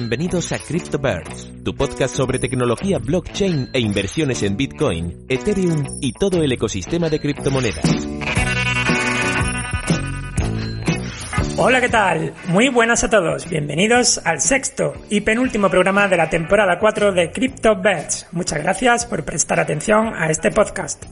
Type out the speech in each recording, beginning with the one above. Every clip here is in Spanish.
Bienvenidos a CryptoBirds, tu podcast sobre tecnología blockchain e inversiones en Bitcoin, Ethereum y todo el ecosistema de criptomonedas. Hola, ¿qué tal? Muy buenas a todos. Bienvenidos al sexto y penúltimo programa de la temporada 4 de CryptoBirds. Muchas gracias por prestar atención a este podcast.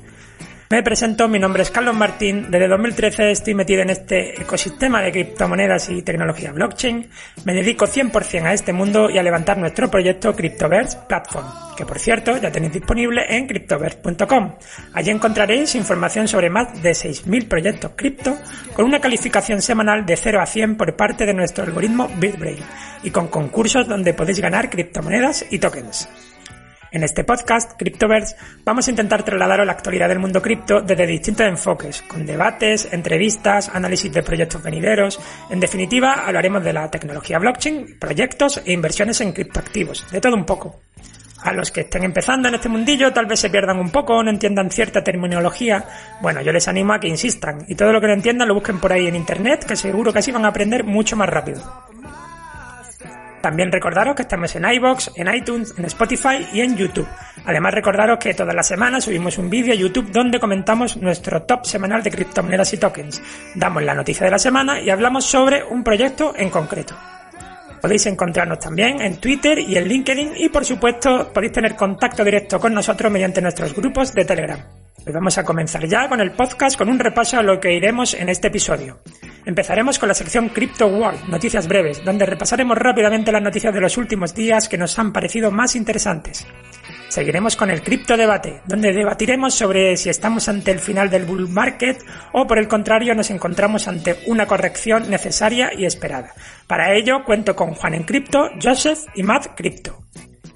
Me presento, mi nombre es Carlos Martín, desde 2013 estoy metido en este ecosistema de criptomonedas y tecnología blockchain, me dedico 100% a este mundo y a levantar nuestro proyecto Cryptoverse Platform, que por cierto ya tenéis disponible en cryptoverse.com. Allí encontraréis información sobre más de 6.000 proyectos cripto con una calificación semanal de 0 a 100 por parte de nuestro algoritmo BitBrain y con concursos donde podéis ganar criptomonedas y tokens. En este podcast, Cryptoverse, vamos a intentar trasladaros la actualidad del mundo cripto desde distintos enfoques, con debates, entrevistas, análisis de proyectos venideros. En definitiva, hablaremos de la tecnología blockchain, proyectos e inversiones en criptoactivos, de todo un poco. A los que estén empezando en este mundillo tal vez se pierdan un poco o no entiendan cierta terminología. Bueno, yo les animo a que insistan y todo lo que no entiendan lo busquen por ahí en internet, que seguro que así van a aprender mucho más rápido. También recordaros que estamos en iBox, en iTunes, en Spotify y en YouTube. Además recordaros que todas las semanas subimos un vídeo a YouTube donde comentamos nuestro top semanal de criptomonedas y tokens. Damos la noticia de la semana y hablamos sobre un proyecto en concreto. Podéis encontrarnos también en Twitter y en LinkedIn y por supuesto podéis tener contacto directo con nosotros mediante nuestros grupos de Telegram. Hoy vamos a comenzar ya con el podcast con un repaso a lo que iremos en este episodio. Empezaremos con la sección Crypto World, noticias breves, donde repasaremos rápidamente las noticias de los últimos días que nos han parecido más interesantes. Seguiremos con el cripto debate, donde debatiremos sobre si estamos ante el final del bull market o por el contrario nos encontramos ante una corrección necesaria y esperada. Para ello cuento con Juan en Cripto, Joseph y Matt Crypto.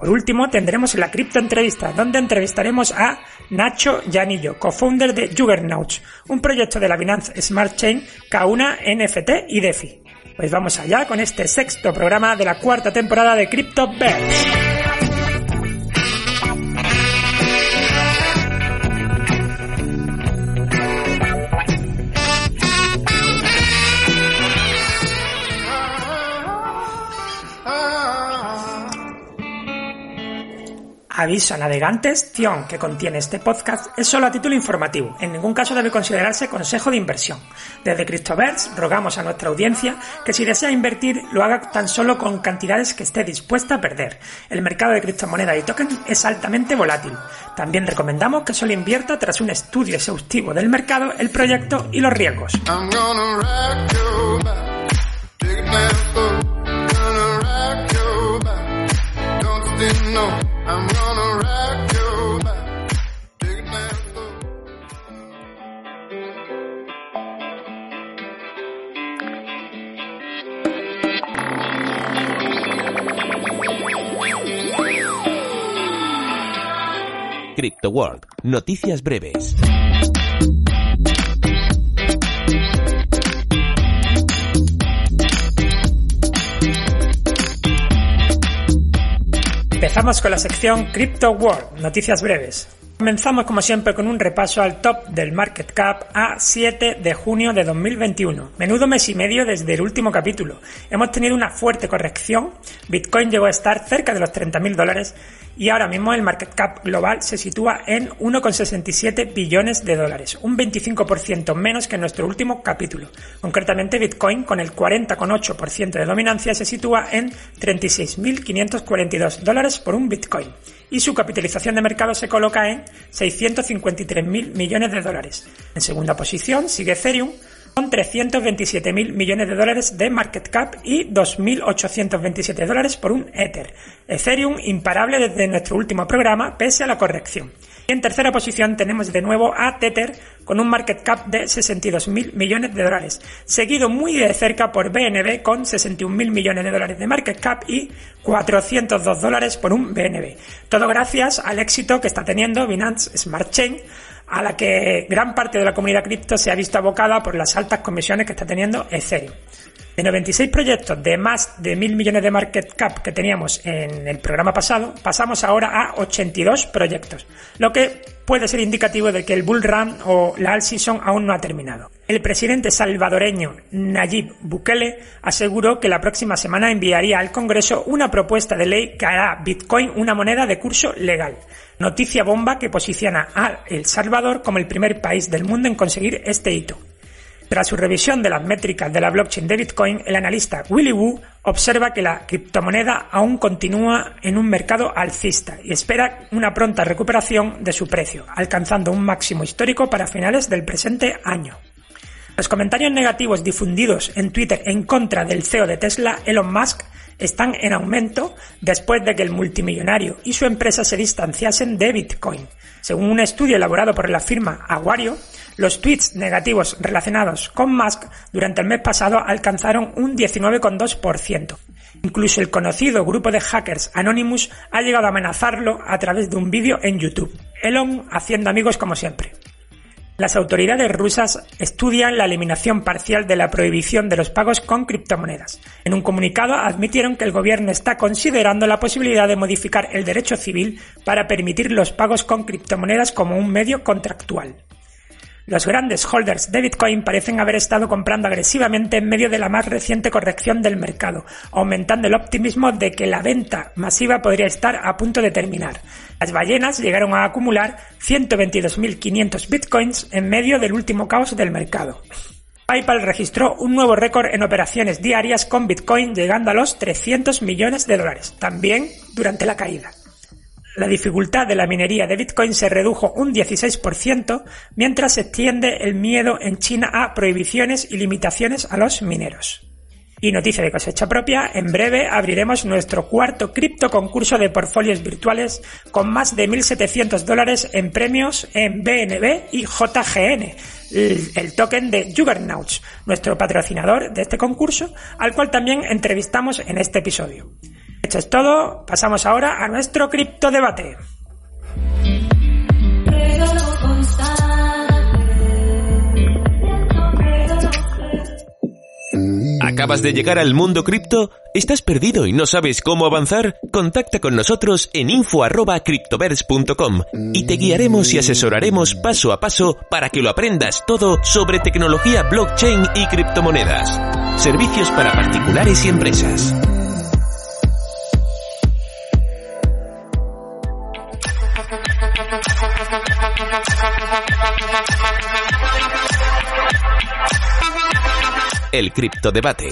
Por último, tendremos la cripto entrevista, donde entrevistaremos a Nacho Yanillo, co-founder de Juggernauts, un proyecto de la Binance Smart Chain Kauna NFT y DeFi. Pues vamos allá con este sexto programa de la cuarta temporada de Crypto Birds. Aviso a navegantes, Tion que contiene este podcast es solo a título informativo, en ningún caso debe considerarse consejo de inversión. Desde CryptoVerse rogamos a nuestra audiencia que si desea invertir lo haga tan solo con cantidades que esté dispuesta a perder. El mercado de criptomonedas y tokens es altamente volátil. También recomendamos que solo invierta tras un estudio exhaustivo del mercado, el proyecto y los riesgos. Crypto World, noticias breves. Empezamos con la sección Crypto World, noticias breves. Comenzamos como siempre con un repaso al top del market cap a 7 de junio de 2021. Menudo mes y medio desde el último capítulo. Hemos tenido una fuerte corrección. Bitcoin llegó a estar cerca de los 30.000 dólares y ahora mismo el market cap global se sitúa en 1,67 billones de dólares, un 25% menos que en nuestro último capítulo. Concretamente Bitcoin con el 40,8% de dominancia se sitúa en 36.542 dólares por un Bitcoin y su capitalización de mercado se coloca en 653.000 millones de dólares. En segunda posición sigue Ethereum con 327.000 millones de dólares de market cap y 2.827 dólares por un Ether. Ethereum imparable desde nuestro último programa, pese a la corrección. Y en tercera posición tenemos de nuevo a Tether con un market cap de 62.000 millones de dólares, seguido muy de cerca por BNB con 61.000 millones de dólares de market cap y 402 dólares por un BNB. Todo gracias al éxito que está teniendo Binance Smart Chain a la que gran parte de la comunidad cripto se ha visto abocada por las altas comisiones que está teniendo Ethereum. De 96 proyectos de más de mil millones de market cap que teníamos en el programa pasado, pasamos ahora a 82 proyectos, lo que puede ser indicativo de que el bull run o la all season aún no ha terminado. El presidente salvadoreño Nayib Bukele aseguró que la próxima semana enviaría al Congreso una propuesta de ley que hará Bitcoin una moneda de curso legal. Noticia bomba que posiciona a El Salvador como el primer país del mundo en conseguir este hito. Tras su revisión de las métricas de la blockchain de Bitcoin, el analista Willy Wu observa que la criptomoneda aún continúa en un mercado alcista y espera una pronta recuperación de su precio, alcanzando un máximo histórico para finales del presente año. Los comentarios negativos difundidos en Twitter en contra del CEO de Tesla, Elon Musk, están en aumento después de que el multimillonario y su empresa se distanciasen de Bitcoin. Según un estudio elaborado por la firma Aguario, los tweets negativos relacionados con Musk durante el mes pasado alcanzaron un 19,2%. Incluso el conocido grupo de hackers Anonymous ha llegado a amenazarlo a través de un vídeo en YouTube. Elon haciendo amigos como siempre. Las autoridades rusas estudian la eliminación parcial de la prohibición de los pagos con criptomonedas. En un comunicado admitieron que el gobierno está considerando la posibilidad de modificar el derecho civil para permitir los pagos con criptomonedas como un medio contractual. Los grandes holders de Bitcoin parecen haber estado comprando agresivamente en medio de la más reciente corrección del mercado, aumentando el optimismo de que la venta masiva podría estar a punto de terminar. Las ballenas llegaron a acumular 122.500 Bitcoins en medio del último caos del mercado. PayPal registró un nuevo récord en operaciones diarias con Bitcoin llegando a los 300 millones de dólares, también durante la caída. La dificultad de la minería de Bitcoin se redujo un 16%, mientras se extiende el miedo en China a prohibiciones y limitaciones a los mineros. Y noticia de cosecha propia, en breve abriremos nuestro cuarto cripto concurso de portfolios virtuales con más de 1.700 dólares en premios en BNB y JGN, el token de Juggernauts, nuestro patrocinador de este concurso, al cual también entrevistamos en este episodio. Esto es todo, pasamos ahora a nuestro cripto debate. ¿Acabas de llegar al mundo cripto? ¿Estás perdido y no sabes cómo avanzar? Contacta con nosotros en info@cryptoverse.com y te guiaremos y asesoraremos paso a paso para que lo aprendas todo sobre tecnología blockchain y criptomonedas. Servicios para particulares y empresas. El criptodebate.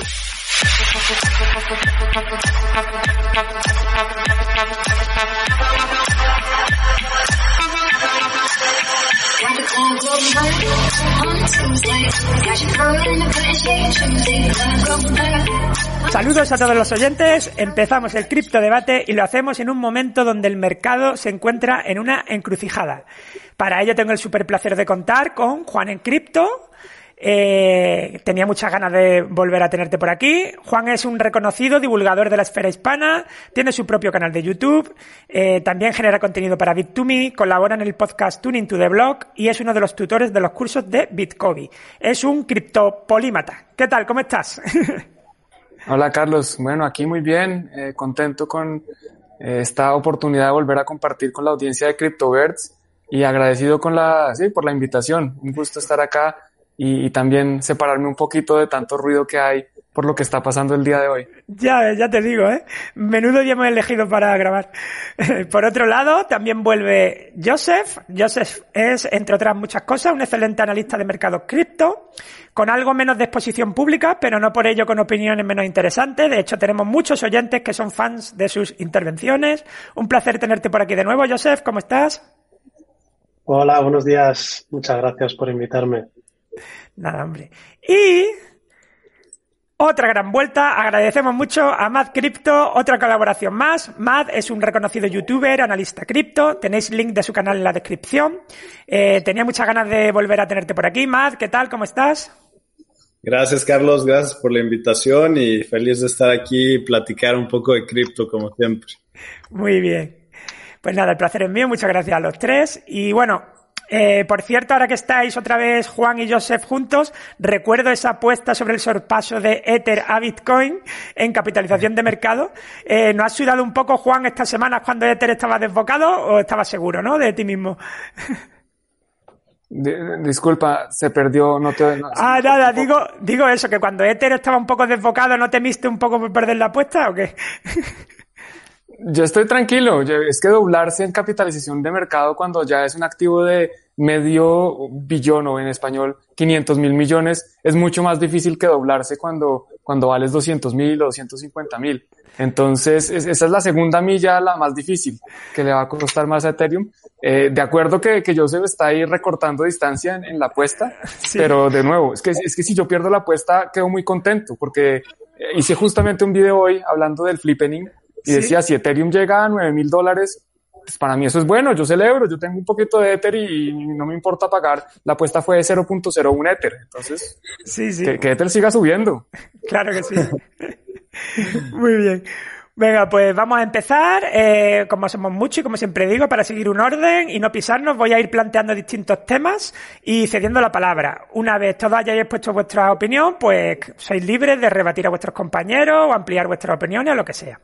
Saludos a todos los oyentes, empezamos el cripto debate y lo hacemos en un momento donde el mercado se encuentra en una encrucijada. Para ello tengo el super placer de contar con Juan en Cripto, eh, tenía muchas ganas de volver a tenerte por aquí. Juan es un reconocido divulgador de la esfera hispana, tiene su propio canal de YouTube, eh, también genera contenido para Bit2Me, colabora en el podcast Tuning to the Blog y es uno de los tutores de los cursos de Bitcoin. Es un criptopolímata. ¿Qué tal? ¿Cómo estás? Hola Carlos, bueno, aquí muy bien, eh, contento con eh, esta oportunidad de volver a compartir con la audiencia de CryptoBirds y agradecido con la, sí, por la invitación. Un gusto estar acá y, también separarme un poquito de tanto ruido que hay por lo que está pasando el día de hoy. Ya, ya te digo, ¿eh? Menudo día hemos elegido para grabar. Por otro lado, también vuelve Joseph. Joseph es, entre otras muchas cosas, un excelente analista de mercados cripto, con algo menos de exposición pública, pero no por ello con opiniones menos interesantes. De hecho, tenemos muchos oyentes que son fans de sus intervenciones. Un placer tenerte por aquí de nuevo, Joseph. ¿Cómo estás? Hola, buenos días. Muchas gracias por invitarme. Nada, hombre. Y otra gran vuelta. Agradecemos mucho a Mad Crypto, otra colaboración más. Mad es un reconocido youtuber, analista cripto. Tenéis link de su canal en la descripción. Eh, tenía muchas ganas de volver a tenerte por aquí. Mad, ¿qué tal? ¿Cómo estás? Gracias, Carlos. Gracias por la invitación y feliz de estar aquí y platicar un poco de cripto, como siempre. Muy bien. Pues nada, el placer es mío. Muchas gracias a los tres. Y bueno, eh, por cierto, ahora que estáis otra vez Juan y Joseph juntos, recuerdo esa apuesta sobre el sorpaso de Ether a Bitcoin en capitalización de mercado. Eh, ¿No has sudado un poco, Juan, estas semanas cuando Ether estaba desbocado o estabas seguro, no, de ti mismo? disculpa, se perdió, no te... ah, nada, digo, digo eso, que cuando Ether estaba un poco desbocado, ¿no temiste un poco por perder la apuesta o qué? Yo estoy tranquilo. Es que doblarse en capitalización de mercado cuando ya es un activo de medio billón o en español 500 mil millones es mucho más difícil que doblarse cuando, cuando vales 200 mil o 250 mil. Entonces, esa es la segunda milla, la más difícil, que le va a costar más a Ethereum. Eh, de acuerdo que, que Joseph está ahí recortando distancia en, la apuesta, pero de nuevo, es que, es que si yo pierdo la apuesta, quedo muy contento porque hice justamente un video hoy hablando del flippening y decía, si Ethereum llega a 9 mil dólares, pues para mí eso es bueno, yo celebro, yo tengo un poquito de Ether y no me importa pagar. La apuesta fue de 0.01 Ether, entonces sí, sí. Que, que Ether siga subiendo. Claro que sí. Muy bien. Venga, pues vamos a empezar. Eh, como somos muchos y como siempre digo, para seguir un orden y no pisarnos, voy a ir planteando distintos temas y cediendo la palabra. Una vez todos hayáis expuesto vuestra opinión, pues sois libres de rebatir a vuestros compañeros o ampliar vuestras opiniones o lo que sea.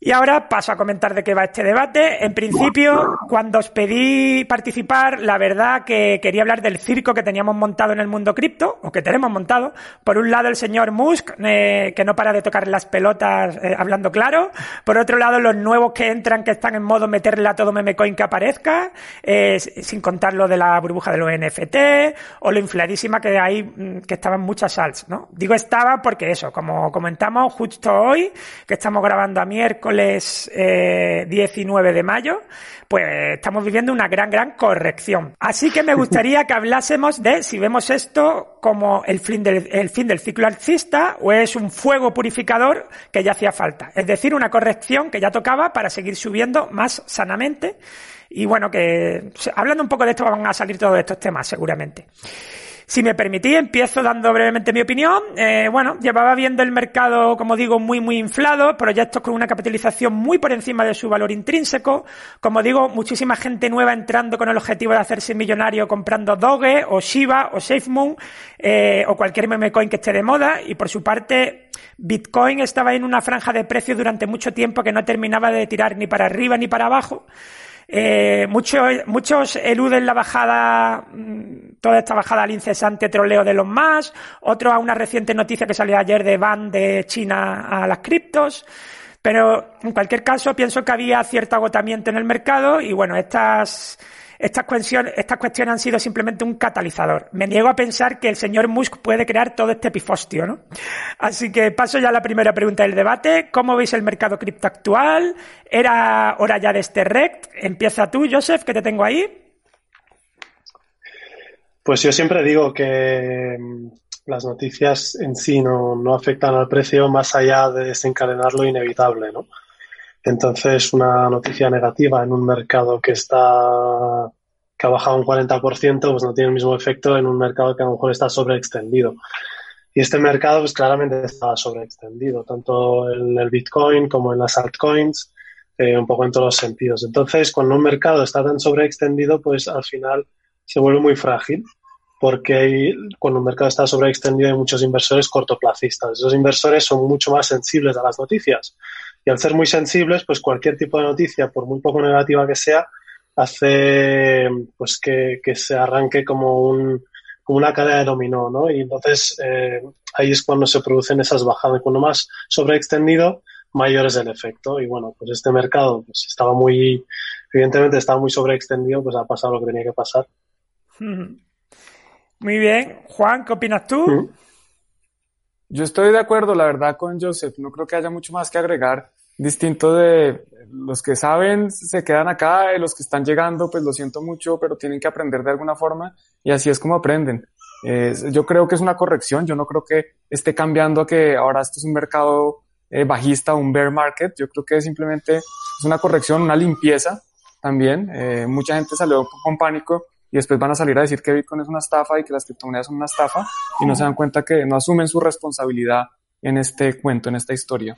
Y ahora paso a comentar de qué va este debate. En principio, cuando os pedí participar, la verdad que quería hablar del circo que teníamos montado en el mundo cripto, o que tenemos montado. Por un lado, el señor Musk, eh, que no para de tocar las pelotas eh, hablando claro. Por otro lado, los nuevos que entran, que están en modo meterle a todo memecoin que aparezca, eh, sin contar lo de la burbuja de los NFT, o lo infladísima que hay, mm, que estaban muchas alts, ¿no? Digo estaba porque eso, como comentamos justo hoy, que estamos grabando a miércoles, miércoles 19 eh, de mayo, pues estamos viviendo una gran, gran corrección. Así que me gustaría que hablásemos de si vemos esto como el fin del, el fin del ciclo alcista o es un fuego purificador que ya hacía falta. Es decir, una corrección que ya tocaba para seguir subiendo más sanamente. Y bueno, que hablando un poco de esto van a salir todos estos temas seguramente. Si me permitís, empiezo dando brevemente mi opinión. Eh, bueno, llevaba viendo el mercado, como digo, muy, muy inflado, proyectos con una capitalización muy por encima de su valor intrínseco. Como digo, muchísima gente nueva entrando con el objetivo de hacerse millonario comprando Doge o Shiba o SafeMoon eh, o cualquier meme coin que esté de moda. Y por su parte, Bitcoin estaba en una franja de precios durante mucho tiempo que no terminaba de tirar ni para arriba ni para abajo. Eh, muchos, muchos eluden la bajada, mm, toda esta bajada al incesante troleo de los más, otros a una reciente noticia que salió ayer de ban de China a las criptos. Pero en cualquier caso pienso que había cierto agotamiento en el mercado y bueno, estas, estas cuestiones, estas cuestiones han sido simplemente un catalizador. Me niego a pensar que el señor Musk puede crear todo este pifostio, ¿no? Así que paso ya a la primera pregunta del debate. ¿Cómo veis el mercado cripto actual? ¿Era hora ya de este rect? Empieza tú, Joseph, que te tengo ahí. Pues yo siempre digo que mm, las noticias en sí no, no afectan al precio más allá de desencadenar lo inevitable, ¿no? Entonces, una noticia negativa en un mercado que está que ha bajado un 40%, pues no tiene el mismo efecto en un mercado que a lo mejor está sobreextendido. Y este mercado, pues claramente está sobreextendido, tanto en el Bitcoin como en las altcoins, eh, un poco en todos los sentidos. Entonces, cuando un mercado está tan sobreextendido, pues al final se vuelve muy frágil, porque cuando un mercado está sobreextendido hay muchos inversores cortoplacistas. Esos inversores son mucho más sensibles a las noticias y al ser muy sensibles, pues cualquier tipo de noticia, por muy poco negativa que sea, hace pues que, se arranque como, un, como una cadena de dominó, ¿no? Y entonces eh, ahí es cuando se producen esas bajadas. Cuando más sobreextendido, mayor es el efecto. Y bueno, pues este mercado pues estaba muy, evidentemente estaba muy sobreextendido, pues ha pasado lo que tenía que pasar. Muy bien. Juan, ¿qué opinas tú? Mm. Yo estoy de acuerdo, la verdad, con Joseph. No creo que haya mucho más que agregar distinto de los que saben se quedan acá y los que están llegando, pues lo siento mucho, pero tienen que aprender de alguna forma y así es como aprenden. yo creo que es una corrección, yo no creo que esté cambiando a que ahora esto es un mercado eh, bajista, un bear market, yo creo que simplemente es una corrección, una limpieza también. Eh, mucha gente salió con pánico y después van a salir a decir que Bitcoin es una estafa y que las criptomonedas son una estafa y no se dan cuenta que no asumen su responsabilidad en este cuento, en esta historia.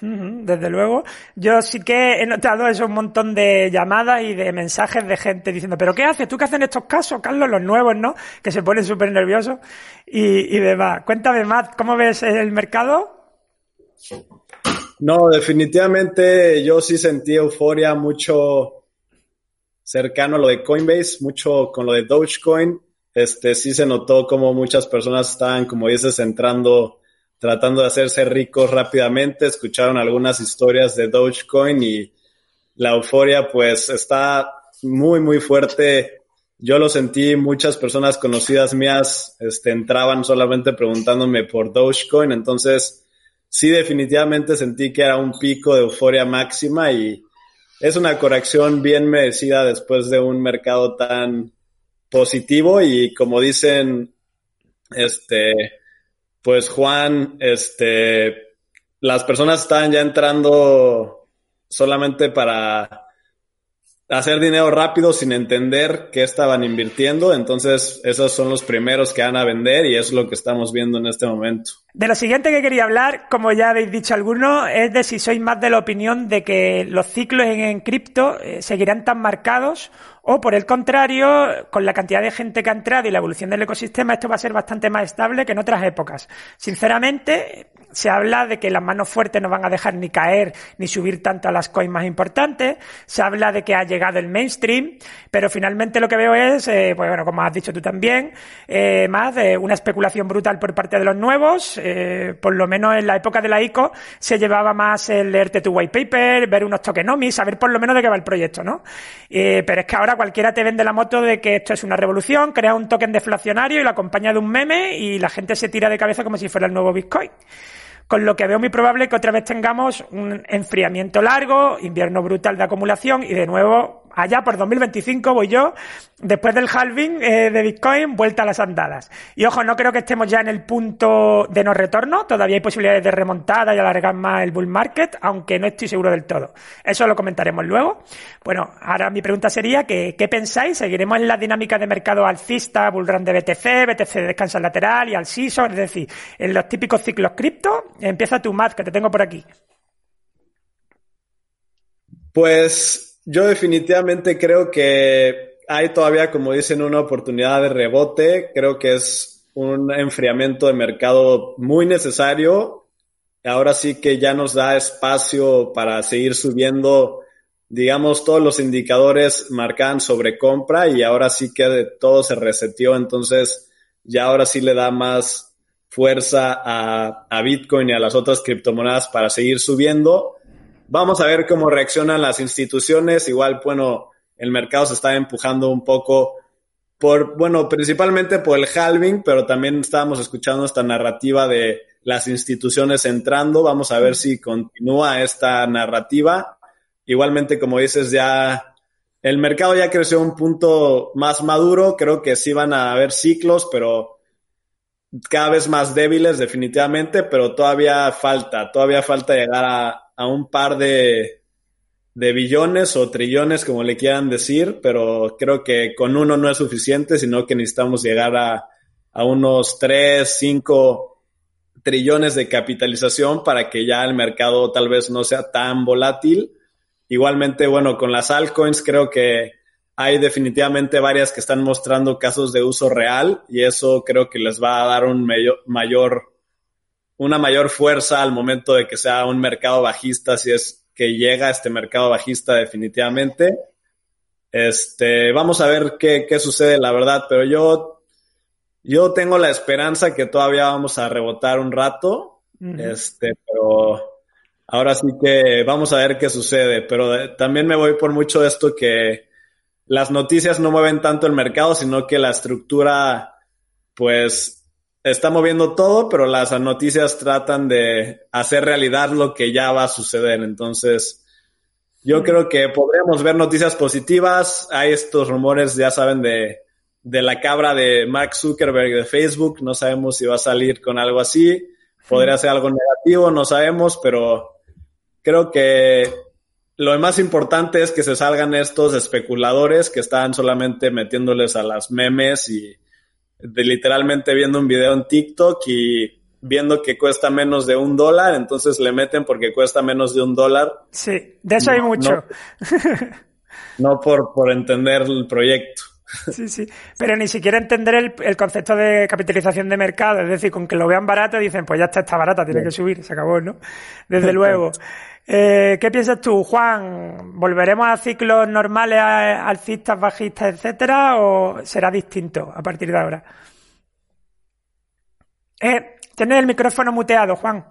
Desde luego, yo sí que he notado eso, un montón de llamadas y de mensajes de gente diciendo, pero ¿qué haces? ¿Tú qué haces en estos casos, Carlos? Los nuevos, ¿no? Que se ponen súper nerviosos y, y demás. Cuéntame, Matt, ¿cómo ves el mercado? No, definitivamente yo sí sentí euforia mucho cercano a lo de Coinbase, mucho con lo de Dogecoin. Este sí se notó como muchas personas estaban, como dices, entrando tratando de hacerse ricos rápidamente, escucharon algunas historias de Dogecoin y la euforia pues está muy, muy fuerte. Yo lo sentí, muchas personas conocidas mías este, entraban solamente preguntándome por Dogecoin, entonces sí definitivamente sentí que era un pico de euforia máxima y es una corrección bien merecida después de un mercado tan positivo. Y como dicen, este, pues Juan, este, las personas estaban ya entrando solamente para hacer dinero rápido sin entender qué estaban invirtiendo. Entonces, esos son los primeros que van a vender y es lo que estamos viendo en este momento. De lo siguiente que quería hablar, como ya habéis dicho algunos, es de si sois más de la opinión de que los ciclos en, cripto eh, seguirán tan marcados o por el contrario, con la cantidad de gente que ha entrado y la evolución del ecosistema, esto va a ser bastante más estable que en otras épocas. Sinceramente, se habla de que las manos fuertes no van a dejar ni caer ni subir tanto a las coins más importantes. Se habla de que ha llegado el mainstream, pero finalmente lo que veo es, eh, pues bueno, como has dicho tú también, eh, más de una especulación brutal por parte de los nuevos. Eh, por lo menos en la época de la ICO se llevaba más el leerte tu white paper, ver unos tokenomics, saber por lo menos de qué va el proyecto, ¿no? pero es que ahora cualquiera te vende la moto de que esto es una revolución, crea un token deflacionario y lo acompaña de un meme y la gente se tira de cabeza como si fuera el nuevo Bitcoin. Con lo que veo muy probable que otra vez tengamos un enfriamiento largo, invierno brutal de acumulación y de nuevo allá por 2025 voy yo, después del halving eh, de Bitcoin, vuelta a las andadas. Y ojo, no creo que estemos ya en el punto de no retorno, todavía hay posibilidades de remontada y alargar más el bull market, aunque no estoy seguro del todo. Eso lo comentaremos luego. Bueno, ahora mi pregunta sería que, ¿qué pensáis? ¿Seguiremos en la dinámica de mercado alcista, bullrun de BTC, BTC de lateral y al CISO, es decir, en los típicos ciclos cripto? Empieza tu Matt, que te tengo por aquí. Pues yo definitivamente creo que hay todavía, como dicen, una oportunidad de rebote. Creo que es un enfriamiento de mercado muy necesario. Ahora sí que ya nos da espacio para seguir subiendo. Digamos, todos los indicadores marcan sobre compra y ahora sí que todo se reseteó. Entonces, ya ahora sí le da más fuerza a, a Bitcoin y a las otras criptomonedas para seguir subiendo Vamos a ver cómo reaccionan las instituciones. Igual, bueno, el mercado se está empujando un poco por, bueno, principalmente por el halving, pero también estábamos escuchando esta narrativa de las instituciones entrando. Vamos a ver si continúa esta narrativa. Igualmente, como dices, ya el mercado ya creció a un punto más maduro. Creo que sí van a haber ciclos, pero cada vez más débiles definitivamente, pero todavía falta, todavía falta llegar a, a un par de, de billones o trillones, como le quieran decir, pero creo que con uno no es suficiente, sino que necesitamos llegar a, a unos 3, 5 trillones de capitalización para que ya el mercado tal vez no sea tan volátil. Igualmente, bueno, con las altcoins creo que hay definitivamente varias que están mostrando casos de uso real y eso creo que les va a dar un mayor, mayor una mayor fuerza al momento de que sea un mercado bajista, si es que llega este mercado bajista definitivamente. Este, vamos a ver qué, qué sucede, la verdad, pero yo, yo tengo la esperanza que todavía vamos a rebotar un rato, este, pero ahora sí que vamos a ver qué sucede, pero también me voy por mucho esto que las noticias no mueven tanto el mercado, sino que la estructura, pues, está moviendo todo, pero las noticias tratan de hacer realidad lo que ya va a suceder. Entonces, yo creo que podríamos ver noticias positivas. Hay estos rumores, ya saben, de, de la cabra de Mark Zuckerberg de Facebook. No sabemos si va a salir con algo así. Podría ser algo negativo, no sabemos, pero creo que lo más importante es que se salgan estos especuladores que están solamente metiéndoles a las memes y de literalmente viendo un video en TikTok y viendo que cuesta menos de un dólar, entonces le meten porque cuesta menos de un dólar. Sí, de eso hay mucho. No, por, por entender el proyecto. Sí, sí, pero ni siquiera entender el, el, concepto de capitalización de mercado, es decir, con que lo vean barato dicen, pues ya está, está barata, tiene que subir, se acabó, ¿no? Desde luego. Eh, ¿Qué piensas tú, Juan? ¿Volveremos a ciclos normales, alcistas, bajistas, etcétera, o será distinto a partir de ahora? Eh, tienes el micrófono muteado, Juan.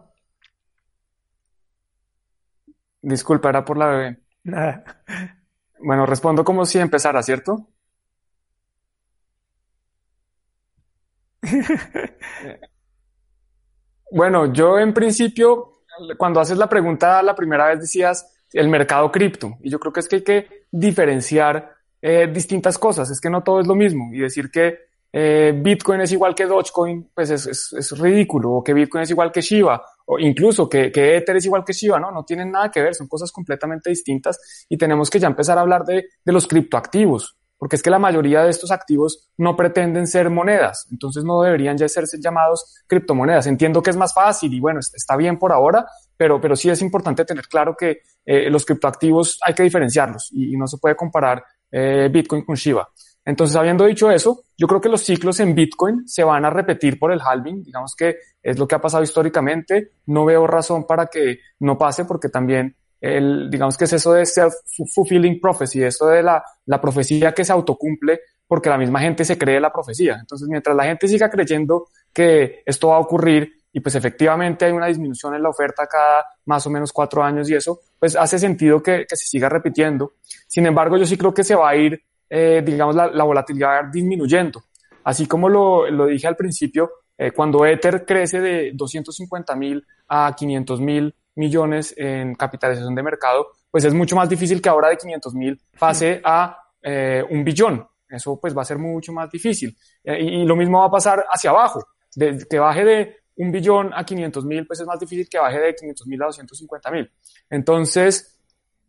Disculpa, era por la bebé. Nada. Bueno, respondo como si empezara, ¿cierto? Bueno, yo en principio cuando haces la pregunta la primera vez decías el mercado cripto y yo creo que es que hay que diferenciar eh, distintas cosas, es que no todo es lo mismo y decir que eh, Bitcoin es igual que Dogecoin, pues es, ridículo, o que Bitcoin es igual que Shiba, o incluso que, Ether es igual que Shiba, no, no tienen nada que ver, son cosas completamente distintas y tenemos que ya empezar a hablar de los criptoactivos porque es que la mayoría de estos activos no pretenden ser monedas, entonces no deberían ya ser llamados criptomonedas. Entiendo que es más fácil y bueno, está bien por ahora, pero, pero sí es importante tener claro que eh, los criptoactivos hay que diferenciarlos y, no se puede comparar eh, Bitcoin con Shiba. Entonces, habiendo dicho eso, yo creo que los ciclos en Bitcoin se van a repetir por el halving, digamos que es lo que ha pasado históricamente, no veo razón para que no pase porque también el, digamos que es eso de self-fulfilling prophecy, esto de la, la profecía que se autocumple porque la misma gente se cree la profecía. Entonces, mientras la gente siga creyendo que esto va a ocurrir y pues efectivamente hay una disminución en la oferta cada más o menos cuatro años y eso, pues hace sentido que, que se siga repitiendo. Sin embargo, yo sí creo que se va a ir, eh, digamos, la, la, volatilidad disminuyendo. Así como lo, lo dije al principio, eh, cuando Ether crece de 250 mil a 500 mil millones en capitalización de mercado, pues es mucho más difícil que ahora de 500 mil pase a eh, un billón. Eso pues va a ser mucho más difícil. Eh, y, y, lo mismo va a pasar hacia abajo. De, que baje de un billón a 500 mil, pues es más difícil que baje de 500 mil a 250 mil. Entonces,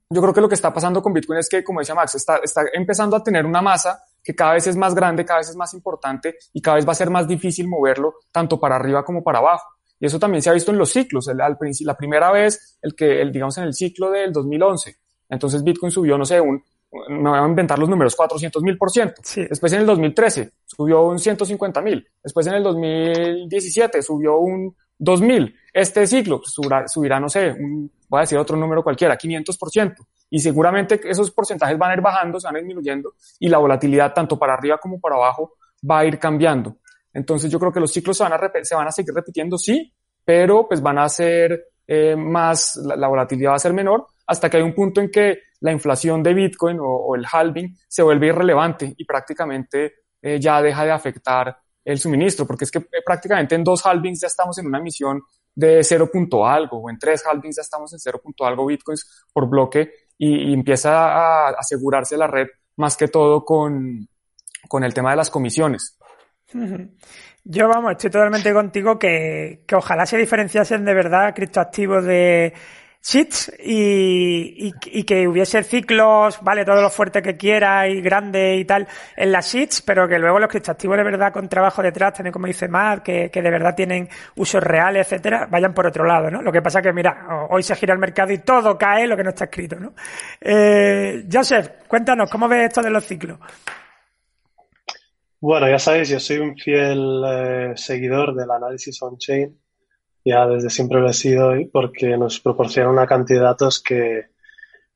yo creo que lo que está pasando con Bitcoin es que, como decía Max, está, está empezando a tener una masa que cada vez es más grande, cada vez es más importante y cada vez va a ser más difícil moverlo tanto para arriba como para abajo. Y eso también se ha visto en los ciclos. El, al, la primera vez, el que, el, digamos, en el ciclo del 2011, entonces Bitcoin subió, no sé, un, me voy a inventar los números, 400 mil por ciento. Después en el 2013 subió un 150 mil. Después en el 2017 subió un 2000. Este ciclo pues, subirá, subirá, no sé, un, voy a decir otro número cualquiera, 500 por ciento. Y seguramente esos porcentajes van a ir bajando, se van a ir disminuyendo y la volatilidad tanto para arriba como para abajo va a ir cambiando. Entonces yo creo que los ciclos se van a, se van a seguir repitiendo, sí, pero pues van a ser eh, más, la, la, volatilidad va a ser menor hasta que hay un punto en que la inflación de Bitcoin o, el halving se vuelve irrelevante y prácticamente eh, ya deja de afectar el suministro, porque es que eh, prácticamente en dos halvings ya estamos en una emisión de 0. algo, o en tres halvings ya estamos en 0. algo bitcoins por bloque y empieza a asegurarse la red más que todo con, con el tema de las comisiones. Yo, vamos, estoy totalmente contigo que, que ojalá se diferenciasen de verdad criptoactivos de sheets y, y, y, que hubiese ciclos, vale, todo lo fuerte que quiera y grande y tal en las sheets, pero que luego los criptoactivos de verdad con trabajo detrás, también como dice Matt, que, que de verdad tienen usos reales, etcétera, vayan por otro lado, ¿no? Lo que pasa que, mira, hoy se gira el mercado y todo cae lo que no está escrito, ¿no? Eh, Joseph, cuéntanos, ¿cómo ves esto de los ciclos? Bueno, ya sabéis, yo soy un fiel eh, seguidor del análisis on-chain. Ya desde siempre lo he sido porque nos proporciona una cantidad de datos que,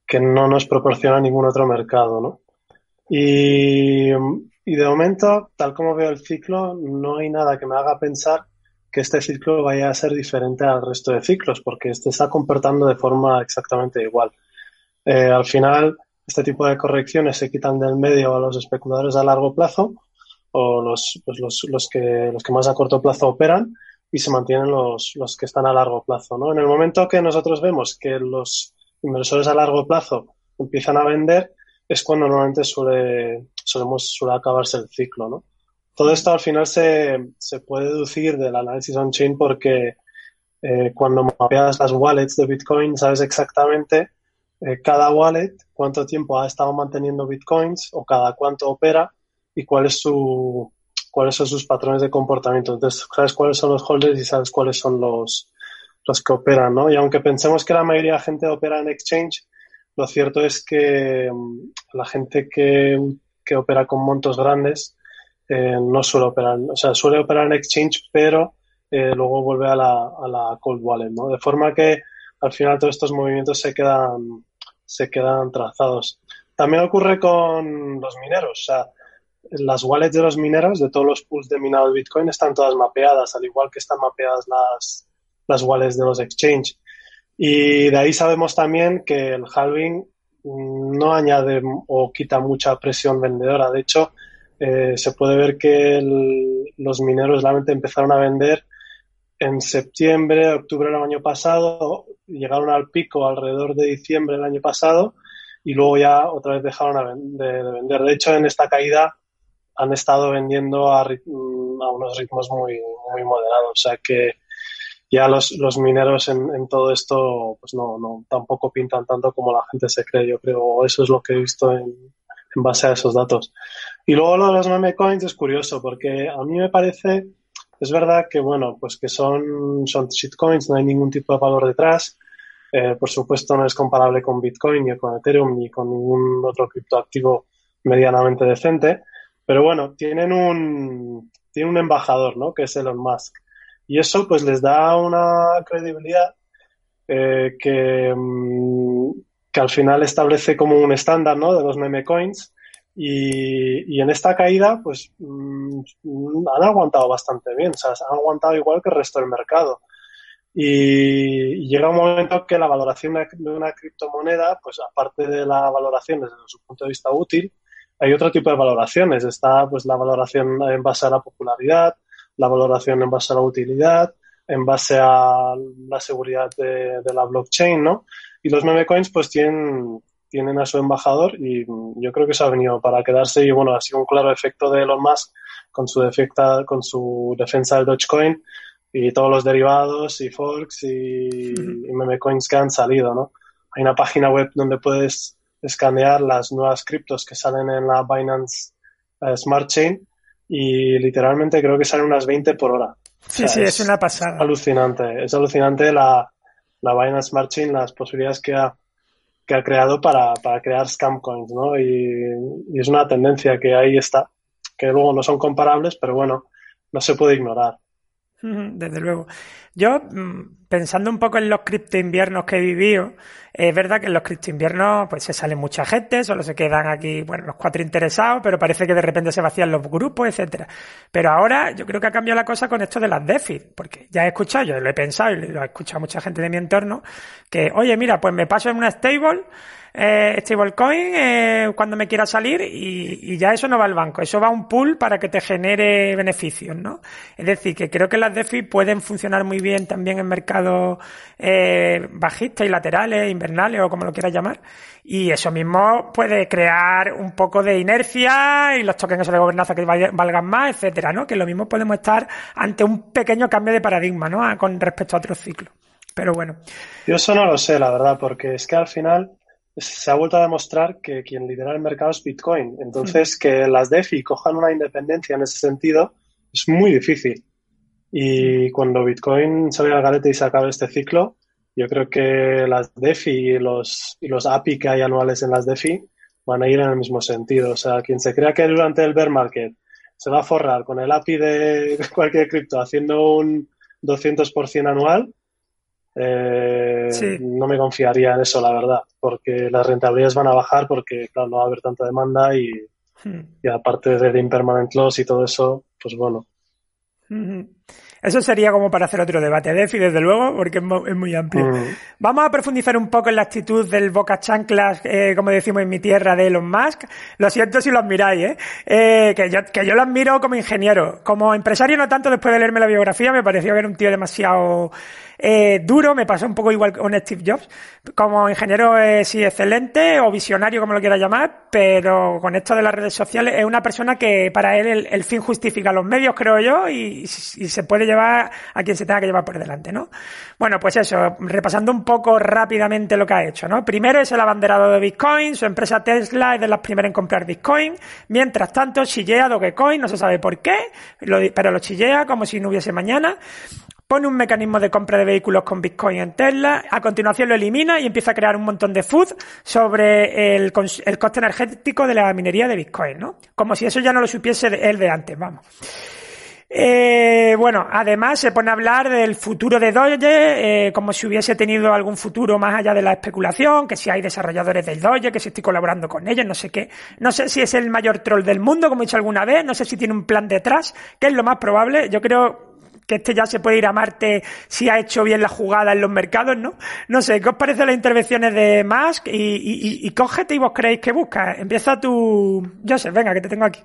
que no nos proporciona ningún otro mercado, ¿no? Y, de momento, tal como veo el ciclo, no hay nada que me haga pensar que este ciclo vaya a ser diferente al resto de ciclos, porque este está comportando de forma exactamente igual. Eh, al final, este tipo de correcciones se quitan del medio a los especuladores a largo plazo o los, pues los, los, que, los que más a corto plazo operan y se mantienen los, los que están a largo plazo. ¿no? En el momento que nosotros vemos que los inversores a largo plazo empiezan a vender, es cuando normalmente suele, solemos, suele acabarse el ciclo, ¿no? Todo esto al final se, se puede deducir del análisis on-chain porque eh, cuando mapeas las wallets de Bitcoin sabes exactamente eh, cada wallet cuánto tiempo ha estado manteniendo Bitcoins o cada cuánto opera y su, cuáles son sus patrones de comportamiento. Entonces, sabes cuáles son los holders y sabes cuáles son los, los que operan, ¿no? Y aunque pensemos que la mayoría de la gente opera en exchange, lo cierto es que mm, la gente que, que opera con montos grandes eh, no suele operar, o sea, suele operar en exchange, pero eh, luego vuelve a la, a la cold wallet, ¿no? De forma que al final todos estos movimientos se quedan, se quedan trazados. También ocurre con los mineros, o sea, las wallets de los mineros, de todos los pools de minado de Bitcoin, están todas mapeadas, al igual que están mapeadas las, las wallets de los exchange. Y de ahí sabemos también que el halving no añade o quita mucha presión vendedora. De hecho, eh, se puede ver que los mineros realmente empezaron a vender en septiembre, octubre del año pasado, llegaron al pico alrededor de diciembre del año pasado y luego ya otra vez dejaron de, vender. De hecho, en esta caída han estado vendiendo a, unos ritmos muy, muy moderados. O sea que ya los, los mineros en, en, todo esto pues no, no tampoco pintan tanto como la gente se cree. Yo creo, eso es lo que he visto en, en base a esos datos. Y luego lo de los meme coins es curioso porque a mí me parece, es verdad que bueno, pues que son, son shitcoins, no hay ningún tipo de valor detrás. Eh, por supuesto no es comparable con Bitcoin ni con Ethereum ni con ningún otro criptoactivo medianamente decente. Pero bueno, tienen un, tienen un embajador, ¿no? Que es Elon Musk. Y eso pues les da una credibilidad eh, que, mm, que al final establece como un estándar, ¿no? De los meme coins y, y en esta caída, pues mmm, han aguantado bastante bien, o sea, han aguantado igual que el resto del mercado. Y llega un momento que la valoración de una criptomoneda, pues aparte de la valoración desde su punto de vista útil, hay otro tipo de valoraciones. Está pues la valoración en base a la popularidad, la valoración en base a la utilidad, en base a la seguridad de, de la blockchain, ¿no? Y los meme coins pues tienen, tienen a su embajador y yo creo que se ha venido para quedarse y bueno, ha sido un claro efecto de Elon Musk con su defecta, con su defensa del Dogecoin y todos los derivados y forks y, y meme coins que han salido, ¿no? Hay una página web donde puedes escanear las nuevas criptos que salen en la Binance uh, Smart Chain y literalmente creo que salen unas 20 por hora. Sí, o sea, sí, es, es, una pasada. Alucinante, es alucinante la, la Binance Smart Chain, las posibilidades que ha, que ha creado para, para crear scam coins, ¿no? Y, y, es una tendencia que ahí está, que luego no son comparables, pero bueno, no se puede ignorar. Desde luego. Yo, mm, pensando un poco en los cripto inviernos que he vivido, es verdad que en los cripto inviernos pues se sale mucha gente, solo se quedan aquí, bueno, los cuatro interesados, pero parece que de repente se vacían los grupos, etcétera. Pero ahora yo creo que ha cambiado la cosa con esto de las DeFi, porque ya he escuchado, yo lo he pensado y lo ha escuchado mucha gente de mi entorno, que, oye, mira, pues me paso en una stable, eh, stablecoin eh, cuando me quiera salir y, y, ya eso no va al banco, eso va a un pool para que te genere beneficios, ¿no? Es decir, que creo que las DeFi pueden funcionar muy bien también en mercados eh, bajistas y laterales, invernales o como lo quieras llamar, y eso mismo puede crear un poco de inercia y los tokens de gobernanza que valgan más, etcétera, ¿no? Que lo mismo podemos estar ante un pequeño cambio de paradigma, ¿no? Con respecto a otros ciclos. Pero bueno. Yo eso no lo sé, la verdad, porque es que al final se ha vuelto a demostrar que quien lidera el mercado es Bitcoin. Entonces, que las DeFi cojan una independencia en ese sentido es muy difícil. Y cuando Bitcoin vaya al garete y se acabe este ciclo, yo creo que las DeFi y los, y los API que hay anuales en las DeFi van a ir en el mismo sentido. O sea, quien se crea que durante el bear market se va a forrar con el API de cualquier cripto haciendo un 200% anual, eh, sí. no me confiaría en eso, la verdad, porque las rentabilidades van a bajar porque, claro, no va a haber tanta demanda y, hmm. y aparte del impermanent loss y todo eso, pues bueno. Hmm. Eso sería como para hacer otro debate, DeFi, desde luego, porque es muy, es muy amplio. Mm. Vamos a profundizar un poco en la actitud del boca chanclas, eh, como decimos en mi tierra, de Elon Musk. Lo siento si lo admiráis, ¿eh? eh que, yo, que yo lo admiro como ingeniero. Como empresario no tanto, después de leerme la biografía, me pareció que era un tío demasiado eh, duro, me pasó un poco igual con Steve Jobs. Como ingeniero es sí excelente o visionario, como lo quiera llamar, pero con esto de las redes sociales es una persona que para él el, fin justifica los medios, creo yo, y, y, se puede llevar a quien se tenga que llevar por delante, ¿no? Bueno, pues eso, repasando un poco rápidamente lo que ha hecho, ¿no? Primero es el abanderado de Bitcoin, su empresa Tesla es de las primeras en comprar Bitcoin, mientras tanto chillea Dogecoin, no se sabe por qué, pero lo chillea como si no hubiese mañana pone un mecanismo de compra de vehículos con Bitcoin en Tesla, a continuación lo elimina y empieza a crear un montón de food sobre el, el coste energético de la minería de Bitcoin, ¿no? Como si eso ya no lo supiese él de antes, vamos. Eh, bueno, además se pone a hablar del futuro de Doge, eh, como si hubiese tenido algún futuro más allá de la especulación, que si hay desarrolladores del Doge, que si estoy colaborando con ellos, no sé qué. No sé si es el mayor troll del mundo, como he dicho alguna vez, no sé si tiene un plan detrás, que es lo más probable. Yo creo que este ya se puede ir a Marte si ha hecho bien la jugada en los mercados, ¿no? No sé, ¿qué os parecen las intervenciones de Musk? Y, y, y, qué objetivos creéis que busca? Empieza tú, Joseph, venga, que te tengo aquí.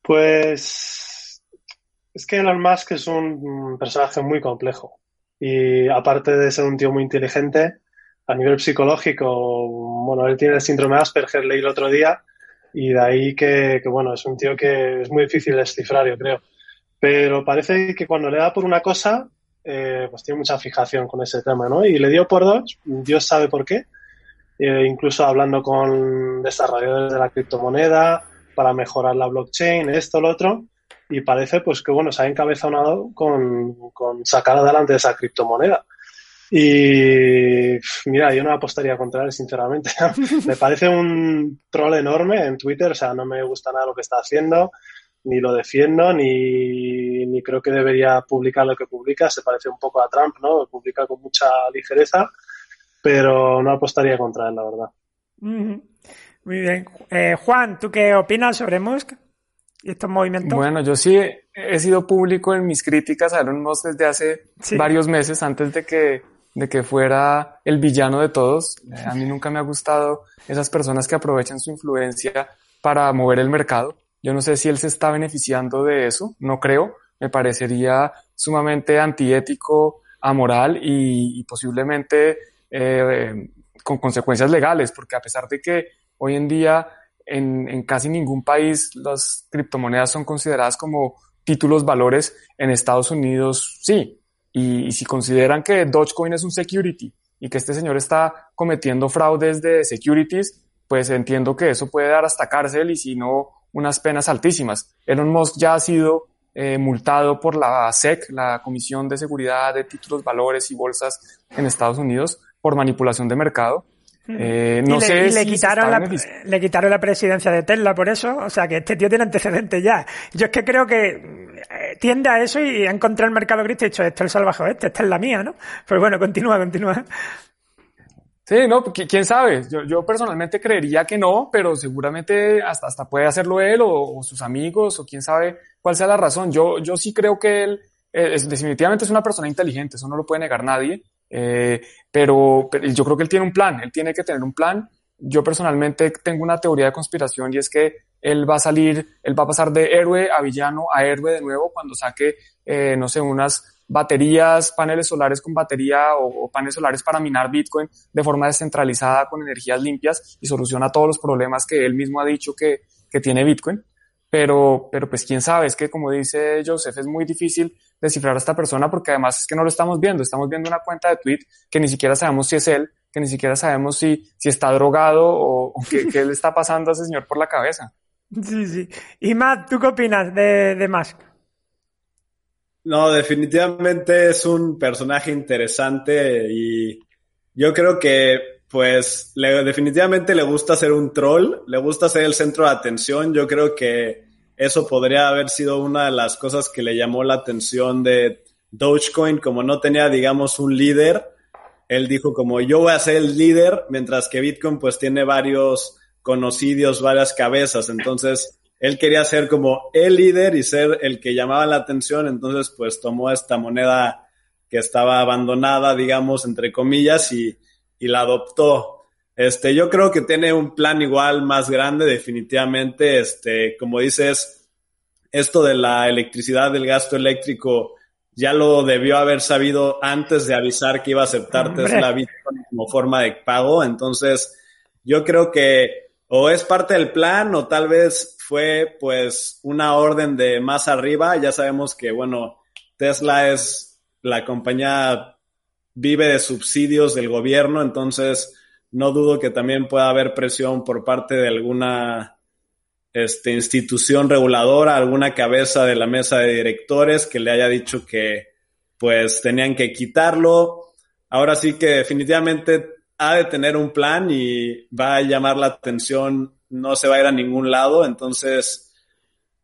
Pues es que Elon Musk es un personaje muy complejo. Y aparte de ser un tío muy inteligente, a nivel psicológico, bueno, él tiene el síndrome Asperger, leí el otro día, y de ahí que, que, bueno, es un tío que es muy difícil de descifrar, yo creo pero parece que cuando le da por una cosa, eh, pues tiene mucha fijación con ese tema, ¿no? Y le dio por dos, Dios sabe por qué, eh, incluso hablando con desarrolladores de la criptomoneda para mejorar la blockchain, esto, lo otro, y parece pues que, bueno, se ha encabezado con, con sacar adelante esa criptomoneda. Y mira, yo no apostaría contra él, sinceramente. me parece un troll enorme en Twitter, o sea, no me gusta nada lo que está haciendo ni lo defiendo, ni, ni, creo que debería publicar lo que publica. Se parece un poco a Trump, ¿no? Publica con mucha ligereza, pero no apostaría contra él, la verdad. Muy bien. Eh, Juan, ¿tú qué opinas sobre Musk y estos movimientos? Bueno, yo sí he, sido público en mis críticas a Elon Musk desde hace varios meses, antes de que, de que fuera el villano de todos. Eh, a mí nunca me ha gustado esas personas que aprovechan su influencia para mover el mercado. Yo no sé si él se está beneficiando de eso, no creo. Me parecería sumamente antiético, amoral y, posiblemente eh, con consecuencias legales, porque a pesar de que hoy en día en, casi ningún país las criptomonedas son consideradas como títulos valores, en Estados Unidos sí. y si consideran que Dogecoin es un security y que este señor está cometiendo fraudes de securities, pues entiendo que eso puede dar hasta cárcel y si no unas penas altísimas. Elon Musk ya ha sido eh, multado por la SEC, la Comisión de Seguridad de Títulos, Valores y Bolsas en Estados Unidos, por manipulación de mercado. Eh, no sé le, quitaron la, le quitaron la presidencia de Tesla por eso, o sea que este tío tiene antecedentes ya. Yo es que creo que eh, tiende a eso y ha encontrado el mercado gris y ha dicho, esto es el salvaje este, esta es la mía, ¿no? Pues bueno, continúa, continúa. Sí, no, quién sabe. Yo, yo, personalmente creería que no, pero seguramente hasta, hasta puede hacerlo él o, sus amigos o quién sabe cuál sea la razón. Yo, yo sí creo que él eh, definitivamente es una persona inteligente, eso no lo puede negar nadie, eh, pero, pero, yo creo que él tiene un plan, él tiene que tener un plan. Yo personalmente tengo una teoría de conspiración y es que él va a salir, él va a pasar de héroe a villano a héroe de nuevo cuando saque, eh, no sé, unas baterías, paneles solares con batería o, paneles solares para minar Bitcoin de forma descentralizada con energías limpias y soluciona todos los problemas que él mismo ha dicho que, que tiene Bitcoin. Pero, pero pues quién sabe, es que como dice Joseph, es muy difícil descifrar a esta persona porque además es que no lo estamos viendo, estamos viendo una cuenta de tweet que ni siquiera sabemos si es él, que ni siquiera sabemos si, si está drogado o, qué, qué, le está pasando a ese señor por la cabeza. Sí, sí. Y Matt, ¿tú qué opinas de, de Musk? No, definitivamente es un personaje interesante y yo creo que pues le, definitivamente le gusta ser un troll, le gusta ser el centro de atención. Yo creo que eso podría haber sido una de las cosas que le llamó la atención de Dogecoin, como no tenía, digamos, un líder. Él dijo como yo voy a ser el líder, mientras que Bitcoin pues tiene varios conocidos, varias cabezas. Entonces, él quería ser como el líder y ser el que llamaba la atención, entonces pues tomó esta moneda que estaba abandonada, digamos, entre comillas, y, y la adoptó. Este, yo creo que tiene un plan igual más grande, definitivamente. Este, como dices, esto de la electricidad, del gasto eléctrico, ya lo debió haber sabido antes de avisar que iba a aceptar Tesla Bitcoin como forma de pago. Entonces, yo creo que o es parte del plan o tal vez fue pues una orden de más arriba. Ya sabemos que, bueno, Tesla es la compañía vive de subsidios del gobierno, entonces no dudo que también pueda haber presión por parte de alguna este, institución reguladora, alguna cabeza de la mesa de directores que le haya dicho que pues tenían que quitarlo. Ahora sí que definitivamente ha de tener un plan y va a llamar la atención, no se va a ir a ningún lado, entonces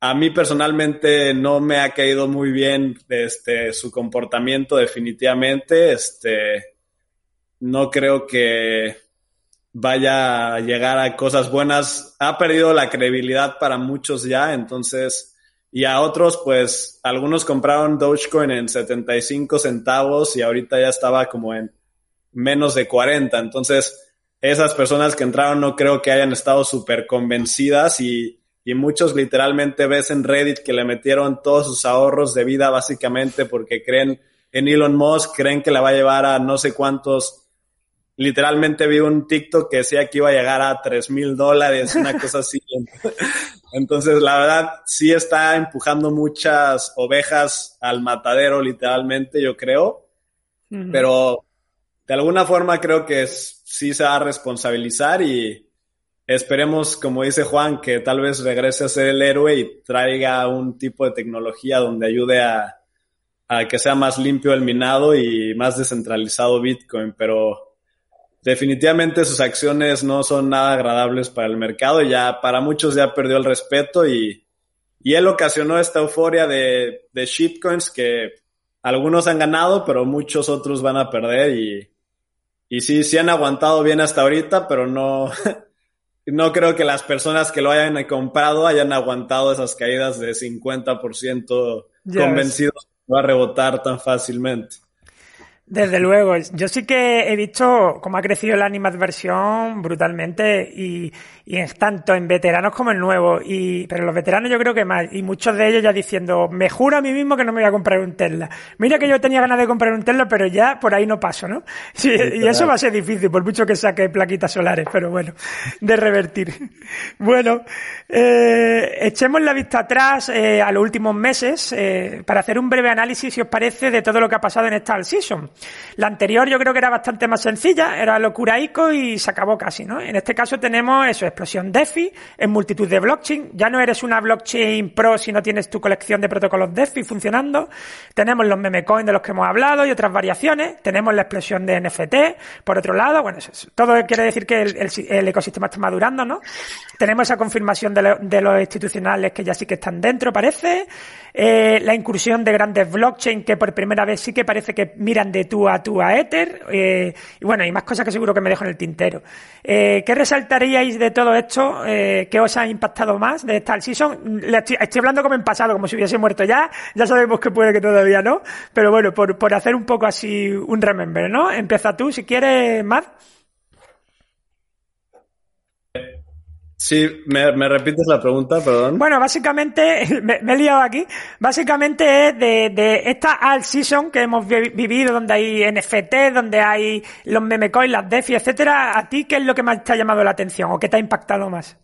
a mí personalmente no me ha caído muy bien este, su comportamiento definitivamente, este, no creo que vaya a llegar a cosas buenas. Ha perdido la credibilidad para muchos ya, entonces, y a otros, pues, algunos compraron Dogecoin en 75 centavos y ahorita ya estaba como en menos de 40. Entonces, esas personas que entraron no creo que hayan estado súper convencidas y, y muchos literalmente ves en Reddit que le metieron todos sus ahorros de vida básicamente porque creen en Elon Musk, creen que la va a llevar a no sé cuántos literalmente vi un TikTok que decía que iba a llegar a tres mil dólares, una cosa así. Entonces, la verdad, sí está empujando muchas ovejas al matadero, literalmente, yo creo. Pero de alguna forma creo que sí se va a responsabilizar y esperemos, como dice Juan, que tal vez regrese a ser el héroe y traiga un tipo de tecnología donde ayude a, que sea más limpio el minado y más descentralizado Bitcoin. Pero definitivamente sus acciones no son nada agradables para el mercado. Ya para muchos ya perdió el respeto y, y él ocasionó esta euforia de, de shitcoins que algunos han ganado, pero muchos otros van a perder y, y sí, sí han aguantado bien hasta ahorita, pero no, no creo que las personas que lo hayan comprado hayan aguantado esas caídas de 50% convencidos que va a rebotar tan fácilmente. Desde luego, yo sí que he visto cómo ha crecido la animadversión brutalmente y, y tanto en veteranos como en nuevos. Y, pero los veteranos yo creo que más. Y muchos de ellos ya diciendo, me juro a mí mismo que no me voy a comprar un Tesla. Mira que yo tenía ganas de comprar un Tesla, pero ya por ahí no paso, ¿no? Sí, y eso va a ser difícil, por mucho que saque plaquitas solares, pero bueno, de revertir. Bueno, eh, echemos la vista atrás eh, a los últimos meses eh, para hacer un breve análisis, si os parece, de todo lo que ha pasado en esta all season. La anterior yo creo que era bastante más sencilla, era locuraico y se acabó casi, ¿no? En este caso tenemos eso, explosión DeFi en multitud de blockchain. Ya no eres una blockchain pro si no tienes tu colección de protocolos DeFi funcionando. Tenemos los meme coins de los que hemos hablado y otras variaciones. Tenemos la explosión de NFT. Por otro lado, bueno, eso, todo quiere decir que el, ecosistema está madurando, ¿no? Tenemos esa confirmación de, de los institucionales que ya sí que están dentro, parece. Eh, la incursión de grandes blockchain que por primera vez sí que parece que miran de tú a tú a Ether. Eh, y bueno, y más cosas que seguro que me dejo en el tintero. Eh, ¿Qué resaltaríais de todo esto? ¿Qué os ha impactado más de esta season? Estoy, estoy, hablando como en pasado, como si hubiese muerto ya. Ya sabemos que puede que todavía no. Pero bueno, por, por hacer un poco así un remember, ¿no? Empieza tú, si quieres, Matt. Sí, ¿me, repites la pregunta, perdón? Bueno, básicamente, me, he liado aquí, básicamente es de, de esta all season que hemos vivido, donde hay NFT, donde hay los meme coins, las DeFi, etcétera, ¿a ti qué es lo que más te ha llamado la atención o qué te ha impactado más?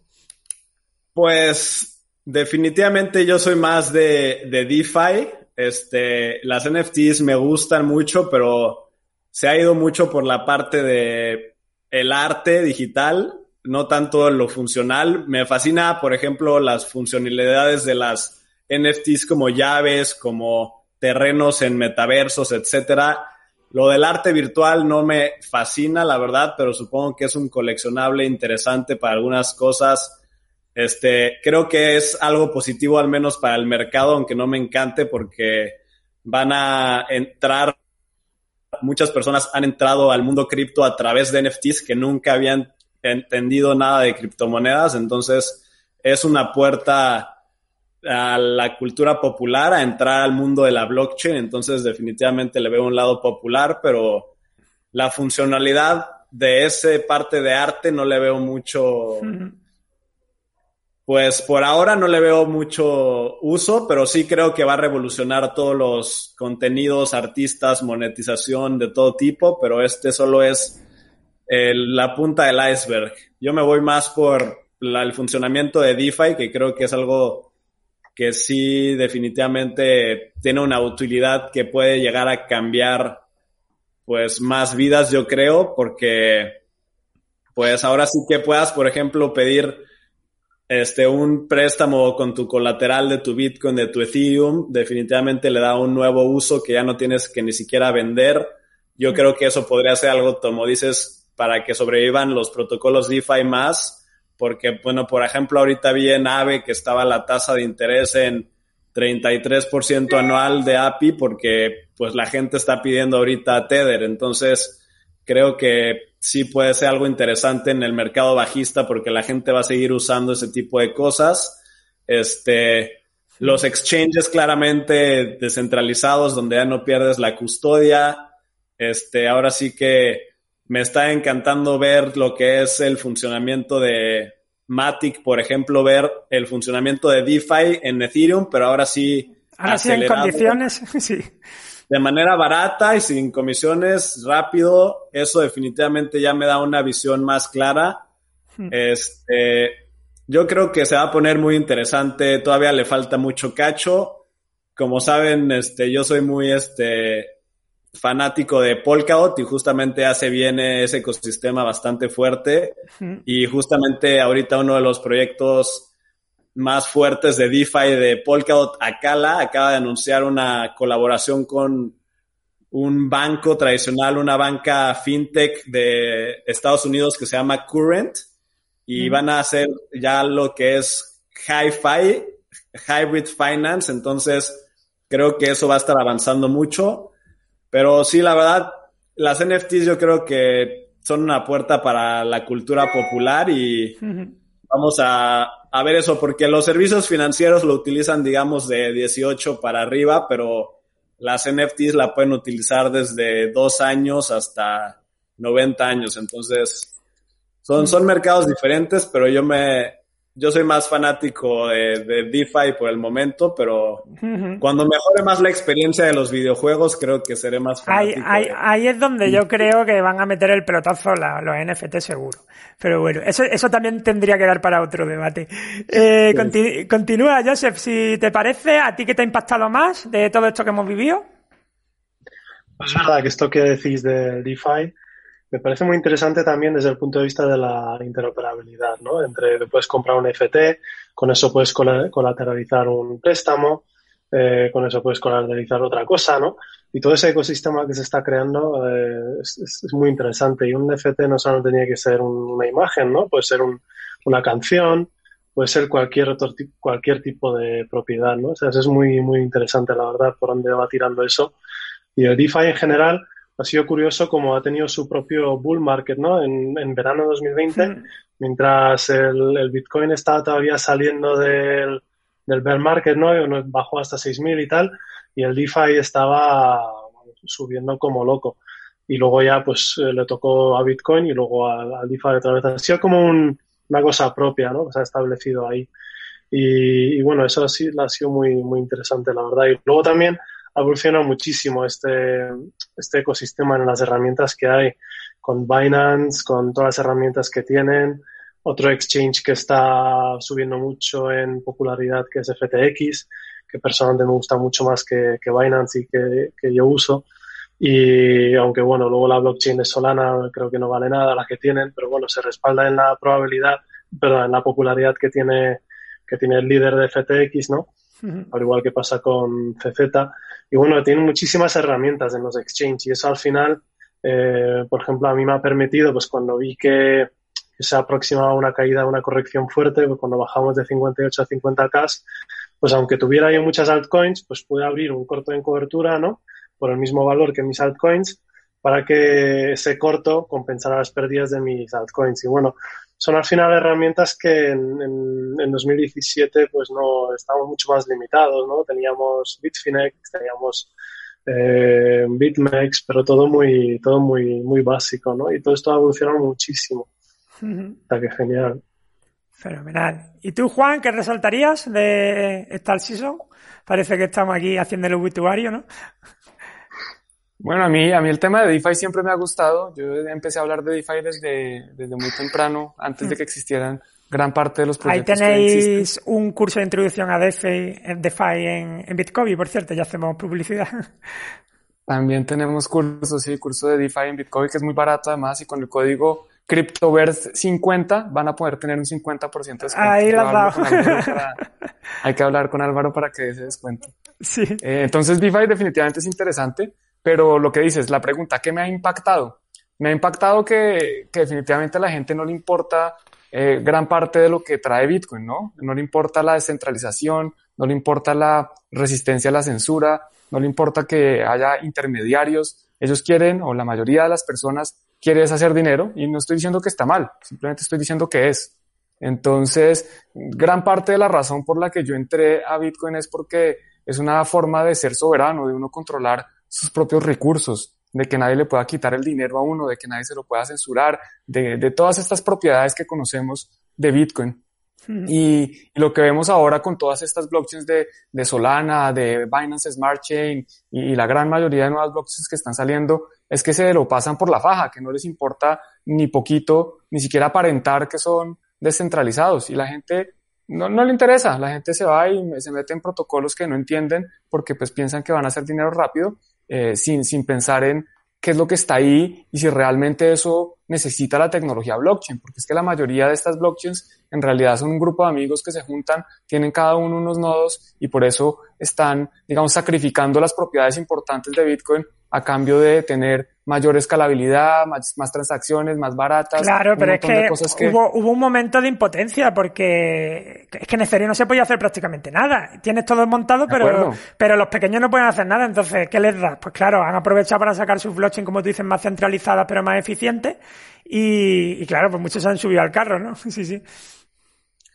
Pues, definitivamente yo soy más de, de DeFi, este, las NFTs me gustan mucho, pero se ha ido mucho por la parte de el arte digital, no tanto lo funcional. Me fascina, por ejemplo, las funcionalidades de las NFTs como llaves, como terrenos en metaversos, etcétera. Lo del arte virtual no me fascina, la verdad, pero supongo que es un coleccionable interesante para algunas cosas. Este, creo que es algo positivo al menos para el mercado, aunque no me encante porque van a entrar muchas personas han entrado al mundo cripto a través de NFTs que nunca habían entendido nada de criptomonedas, entonces es una puerta a la cultura popular, a entrar al mundo de la blockchain, entonces definitivamente le veo un lado popular, pero la funcionalidad de ese parte de arte no le veo mucho, pues por ahora no le veo mucho uso, pero sí creo que va a revolucionar todos los contenidos, artistas, monetización de todo tipo, pero este solo es la punta del iceberg. Yo me voy más por el funcionamiento de DeFi, que creo que es algo que sí definitivamente tiene una utilidad que puede llegar a cambiar pues más vidas, yo creo, porque pues ahora sí que puedas, por ejemplo, pedir este, un préstamo con tu colateral de tu Bitcoin, de tu Ethereum, definitivamente le da un nuevo uso que ya no tienes que ni siquiera vender. Yo creo que eso podría ser algo, como dices, para que sobrevivan los protocolos DeFi más, porque, bueno, por ejemplo, ahorita vi en AVE que estaba la tasa de interés en 33% anual de API porque, pues, la gente está pidiendo ahorita Tether. Entonces, creo que sí puede ser algo interesante en el mercado bajista porque la gente va a seguir usando ese tipo de cosas. Este, los exchanges claramente descentralizados donde ya no pierdes la custodia. Este, ahora sí que me está encantando ver lo que es el funcionamiento de Matic, por ejemplo, ver el funcionamiento de DeFi en Ethereum, pero ahora sí. Ahora sí en condiciones, sí de manera barata y sin comisiones, rápido, eso definitivamente ya me da una visión más clara. Hmm. Este, yo creo que se va a poner muy interesante, todavía le falta mucho cacho. Como saben, este, yo soy muy este, fanático de Polkadot y justamente hace viene ese ecosistema bastante fuerte. Y justamente ahorita uno de los proyectos más fuertes de DeFi de Polkadot, Akala, acaba de anunciar una colaboración con un banco tradicional, una banca fintech de Estados Unidos que se llama Current. Y van a hacer ya lo que es Hi-Fi, Hybrid Finance, entonces creo que eso va a estar avanzando mucho, pero sí, la verdad, las NFTs yo creo que son una puerta para la cultura popular y vamos a a ver eso, porque los servicios financieros lo utilizan, digamos, de 18 para arriba, pero las NFTs la pueden utilizar desde dos años hasta 90 años. Entonces, son, son mercados diferentes, pero yo me, yo soy más fanático de, de, DeFi por el momento, pero cuando mejore más la experiencia de los videojuegos, creo que seré más fanático. Ahí, ahí, es donde yo creo que van a meter el pelotazo los NFT seguro. Pero bueno, eso, eso también tendría que dar para otro debate. Eh, continúa, Joseph, si te parece, ¿a ti qué te ha impactado más de todo esto que hemos vivido? Pues es verdad que esto que decís de DeFi me parece muy interesante también desde el punto de vista de la interoperabilidad, ¿no? Entre puedes comprar un FT, con eso puedes colateralizar un préstamo, eh, con eso puedes colateralizar otra cosa, ¿no? Y todo ese ecosistema que se está creando eh, es, muy interesante. Y un NFT no solo tenía que ser una imagen, ¿no? Puede ser una canción, puede ser cualquier otro cualquier tipo de propiedad, ¿no? O sea, es muy, muy interesante, la verdad, por dónde va tirando eso. Y el DeFi en general, ha sido curioso como ha tenido su propio bull market, ¿no? En, en verano 2020, mientras el, el, Bitcoin estaba todavía saliendo del, del bear market, ¿no? Bajó hasta 6.000 y tal, y el DeFi estaba subiendo como loco. Y luego ya, pues, eh, le tocó a Bitcoin y luego al, DeFi otra vez. Ha sido como una cosa propia, ¿no? se ha establecido ahí. Y, y, bueno, eso sí ha sido muy, muy interesante, la verdad. Y luego también ha evolucionado muchísimo este, este ecosistema en las herramientas que hay, con Binance, con todas las herramientas que tienen. Otro exchange que está subiendo mucho en popularidad, que es FTX, que personalmente me gusta mucho más que, que Binance y que, que, yo uso. Y aunque bueno, luego la blockchain de Solana creo que no vale nada la que tienen, pero bueno, se respalda en la probabilidad, perdón, en la popularidad que tiene, que tiene el líder de FTX, ¿no? Al igual que pasa con CZ. Y bueno, tiene muchísimas herramientas en los exchanges y eso al final, eh, por ejemplo, a mí me ha permitido, pues cuando vi que, se aproximaba una caída, una corrección fuerte, pues cuando bajamos de 58 a 50K, pues aunque tuviera yo muchas altcoins, pues pude abrir un corto en cobertura, ¿no? Por el mismo valor que mis altcoins para que ese corto compensara las pérdidas de mis altcoins. Y bueno, son al final herramientas que en, en, 2017 pues no estábamos mucho más limitados, ¿no? Teníamos Bitfinex, teníamos eh, BitMEX, pero todo muy, todo muy, muy básico, ¿no? Y todo esto ha evolucionado muchísimo. Está que genial. Fenomenal. ¿Y tú, Juan, qué resaltarías de Star Season? Parece que estamos aquí haciendo el obituario, ¿no? Bueno, a mí, a mí el tema de DeFi siempre me ha gustado. Yo empecé a hablar de DeFi desde, desde muy temprano, antes de que existieran gran parte de los proyectos. Ahí tenéis un curso de introducción a DeFi, DeFi en, en Bitcoin, por cierto, ya hacemos publicidad. También tenemos cursos, sí, curso de DeFi en Bitcoin que es muy barato además y con el código CryptoVerse50 van a poder tener un 50% de descuento. Ahí la Hay que hablar con Álvaro para que ese descuento. Sí. Eh, entonces DeFi definitivamente es interesante, pero lo que dices, la pregunta, ¿qué me ha impactado? Me ha impactado que, que definitivamente a la gente no le importa eh, gran parte de lo que trae Bitcoin, ¿no? No le importa la descentralización, no le importa la resistencia a la censura, no le importa que haya intermediarios. Ellos quieren, o la mayoría de las personas, quieres hacer dinero y no estoy diciendo que está mal, simplemente estoy diciendo que es. Entonces, gran parte de la razón por la que yo entré a Bitcoin es porque es una forma de ser soberano, de uno controlar sus propios recursos, de que nadie le pueda quitar el dinero a uno, de que nadie se lo pueda censurar, de, de todas estas propiedades que conocemos de Bitcoin. Y, lo que vemos ahora con todas estas blockchains de, de Solana, de Binance Smart Chain y, la gran mayoría de nuevas blockchains que están saliendo es que se lo pasan por la faja, que no les importa ni poquito, ni siquiera aparentar que son descentralizados. Y la gente no, no le interesa, la gente se va y se mete en protocolos que no entienden porque pues piensan que van a hacer dinero rápido eh, sin, sin pensar en qué es lo que está ahí y si realmente eso necesita la tecnología blockchain, porque es que la mayoría de estas blockchains en realidad son un grupo de amigos que se juntan, tienen cada uno unos nodos y por eso están, digamos, sacrificando las propiedades importantes de Bitcoin a cambio de tener mayor escalabilidad, más, más transacciones, más baratas. Claro, pero es que, Hubo, hubo, un momento de impotencia porque es que en Ethereum no se podía hacer prácticamente nada. Tienes todo montado, pero, pero los pequeños no pueden hacer nada. Entonces, ¿qué les das? Pues claro, han aprovechado para sacar sus blockchain, como tú dices, más centralizadas, pero más eficientes. Y, y claro, pues muchos se han subido al carro, ¿no? Sí, sí.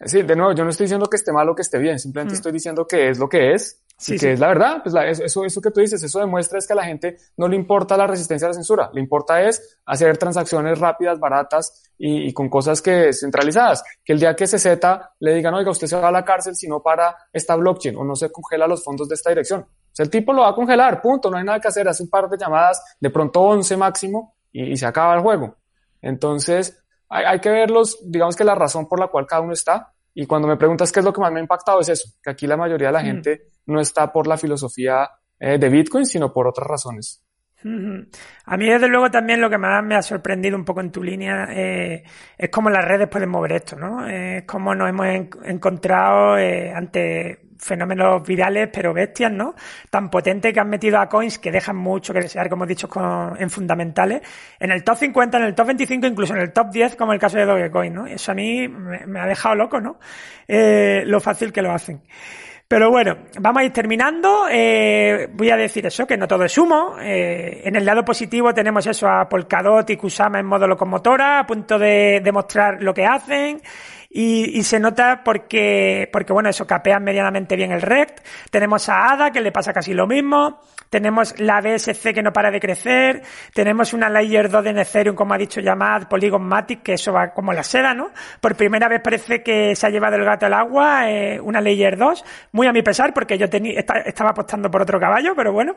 Sí, de nuevo, yo no estoy diciendo que esté mal o que esté bien, simplemente mm. estoy diciendo que es lo que es Sí, que es la verdad, pues eso, eso que tú dices, eso demuestra es que a la gente no le importa la resistencia a la censura, le importa es hacer transacciones rápidas, baratas y, con cosas que centralizadas. Que el día que CZ le digan, oiga, usted se va a la cárcel si no para esta blockchain o no se congela los fondos de esta dirección. O sea, el tipo lo va a congelar, punto, no hay nada que hacer, hace un par de llamadas, de pronto 11 máximo y, se acaba el juego. Entonces, hay, hay que verlos, digamos que la razón por la cual cada uno está, y cuando me preguntas qué es lo que más me ha impactado es eso, que aquí la mayoría de la mm. gente no está por la filosofía eh, de Bitcoin, sino por otras razones. A mí, desde luego, también lo que más me ha sorprendido un poco en tu línea eh, es cómo las redes pueden mover esto, ¿no? Es cómo nos hemos encontrado eh, ante fenómenos virales, pero bestias, ¿no? Tan potentes que han metido a coins que dejan mucho que desear, como he dicho, en fundamentales. En el top 50, en el top 25, incluso en el top 10, como el caso de Dogecoin, ¿no? Eso a mí me, ha dejado loco, ¿no? lo fácil que lo hacen. Pero bueno, vamos a ir terminando. Eh, voy a decir eso, que no todo es humo. Eh, en el lado positivo tenemos eso a Polkadot y Kusama en modo locomotora, a punto de demostrar lo que hacen. Y, y, se nota porque, porque bueno, eso capean medianamente bien el RECT. Tenemos a ADA, que le pasa casi lo mismo. Tenemos la BSC que no para de crecer. Tenemos una Layer 2 de Ethereum, como ha dicho Yamad, Polygon Matic, que eso va como la seda, ¿no? Por primera vez parece que se ha llevado el gato al agua, eh, una Layer 2. Muy a mi pesar, porque yo tenía, estaba apostando por otro caballo, pero bueno.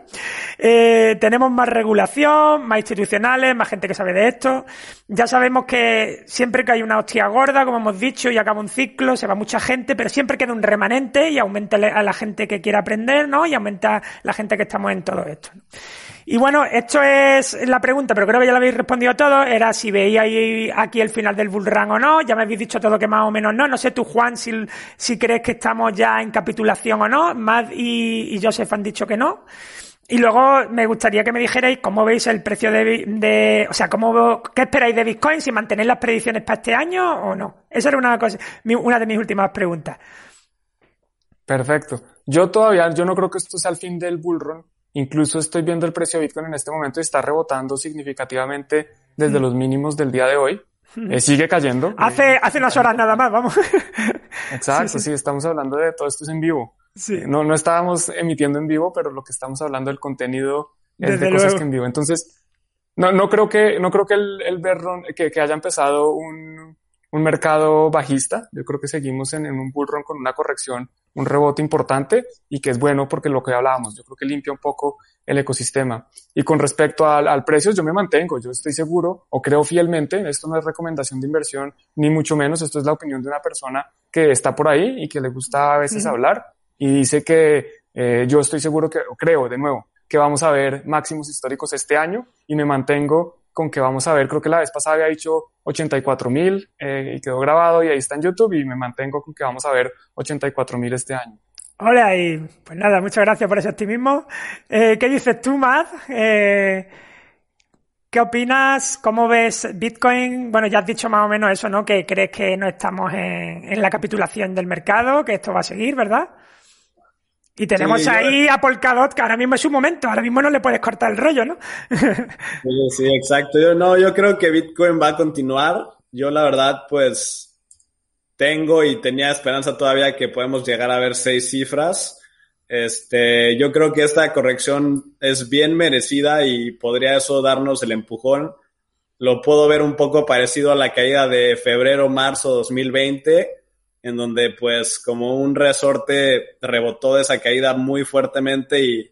Eh, tenemos más regulación, más institucionales, más gente que sabe de esto. Ya sabemos que siempre que hay una hostia gorda, como hemos dicho, y acaba un ciclo, se va mucha gente, pero siempre queda un remanente y aumenta a la gente que quiere aprender, ¿no? Y aumenta la gente que estamos en todo esto. Y bueno, esto es la pregunta, pero creo que ya lo habéis respondido todo. Era si veíais aquí el final del bull run o no. Ya me habéis dicho todo que más o menos no. No sé tú, Juan, si, si crees que estamos ya en capitulación o no. Y, y Joseph han dicho que no. Y luego me gustaría que me dijerais cómo veis el precio de, o sea, cómo, qué esperáis de Bitcoin, si mantenéis las predicciones para este año o no. Esa era una cosa, una de mis últimas preguntas. Perfecto. Yo todavía, yo no creo que esto sea el fin del bullrun. Incluso estoy viendo el precio de Bitcoin en este momento y está rebotando significativamente desde mm. los mínimos del día de hoy. Mm. Eh, sigue cayendo. Hace, hace unas horas nada más, vamos. Exacto, sí, estamos hablando de todo esto es en vivo. Sí. No, no estábamos emitiendo en vivo, pero lo que estamos hablando del contenido es de cosas que en vivo. Entonces, no, no creo que, no creo que el, el que, que haya empezado un, un mercado bajista. Yo creo que seguimos en, un bullrun con una corrección, un rebote importante y que es bueno porque lo que hablábamos, yo creo que limpia un poco el ecosistema. Y con respecto al, al precio, yo me mantengo, yo estoy seguro o creo fielmente, esto no es recomendación de inversión, ni mucho menos, esto es la opinión de una persona que está por ahí y que le gusta a veces hablar y dice que eh, yo estoy seguro que, o creo de nuevo, que vamos a ver máximos históricos este año y me mantengo con que vamos a ver, creo que la vez pasada había dicho 84 mil eh, y quedó grabado y ahí está en YouTube y me mantengo con que vamos a ver 84 mil este año. Hola y pues nada, muchas gracias por ese optimismo. Eh, ¿Qué dices tú, Matt? Eh, ¿Qué opinas? ¿Cómo ves Bitcoin? Bueno, ya has dicho más o menos eso, ¿no? Que crees que no estamos en, en la capitulación del mercado, que esto va a seguir, ¿verdad? Y tenemos ahí a Polkadot, que ahora mismo es su momento, ahora mismo no le puedes cortar el rollo, ¿no? sí, sí, exacto. Yo no, yo creo que Bitcoin va a continuar. Yo la verdad, pues, tengo y tenía esperanza todavía que podemos llegar a ver seis cifras. Este, yo creo que esta corrección es bien merecida y podría eso darnos el empujón. Lo puedo ver un poco parecido a la caída de febrero, marzo 2020 en donde pues como un resorte rebotó de esa caída muy fuertemente y,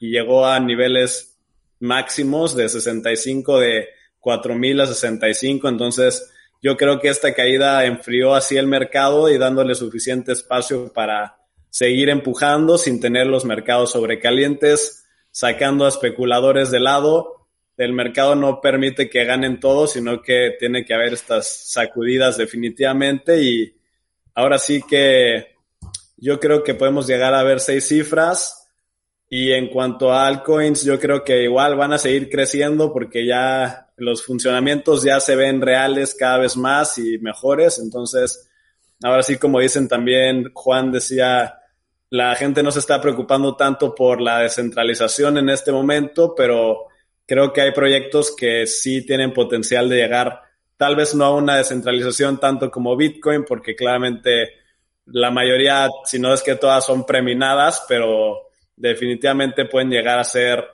llegó a niveles máximos de 65 de 4.000 a 65. Entonces yo creo que esta caída enfrió así el mercado y dándole suficiente espacio para seguir empujando sin tener los mercados sobrecalientes, sacando a especuladores de lado. El mercado no permite que ganen todos, sino que tiene que haber estas sacudidas definitivamente y, ahora sí que yo creo que podemos llegar a ver seis cifras. Y en cuanto a altcoins, yo creo que igual van a seguir creciendo porque ya los funcionamientos ya se ven reales cada vez más y mejores. Entonces, ahora sí, como dicen también, Juan decía, la gente no se está preocupando tanto por la descentralización en este momento, pero creo que hay proyectos que sí tienen potencial de llegar tal vez no a una descentralización tanto como Bitcoin, porque claramente la mayoría, si no es que todas son preminadas, pero definitivamente pueden llegar a ser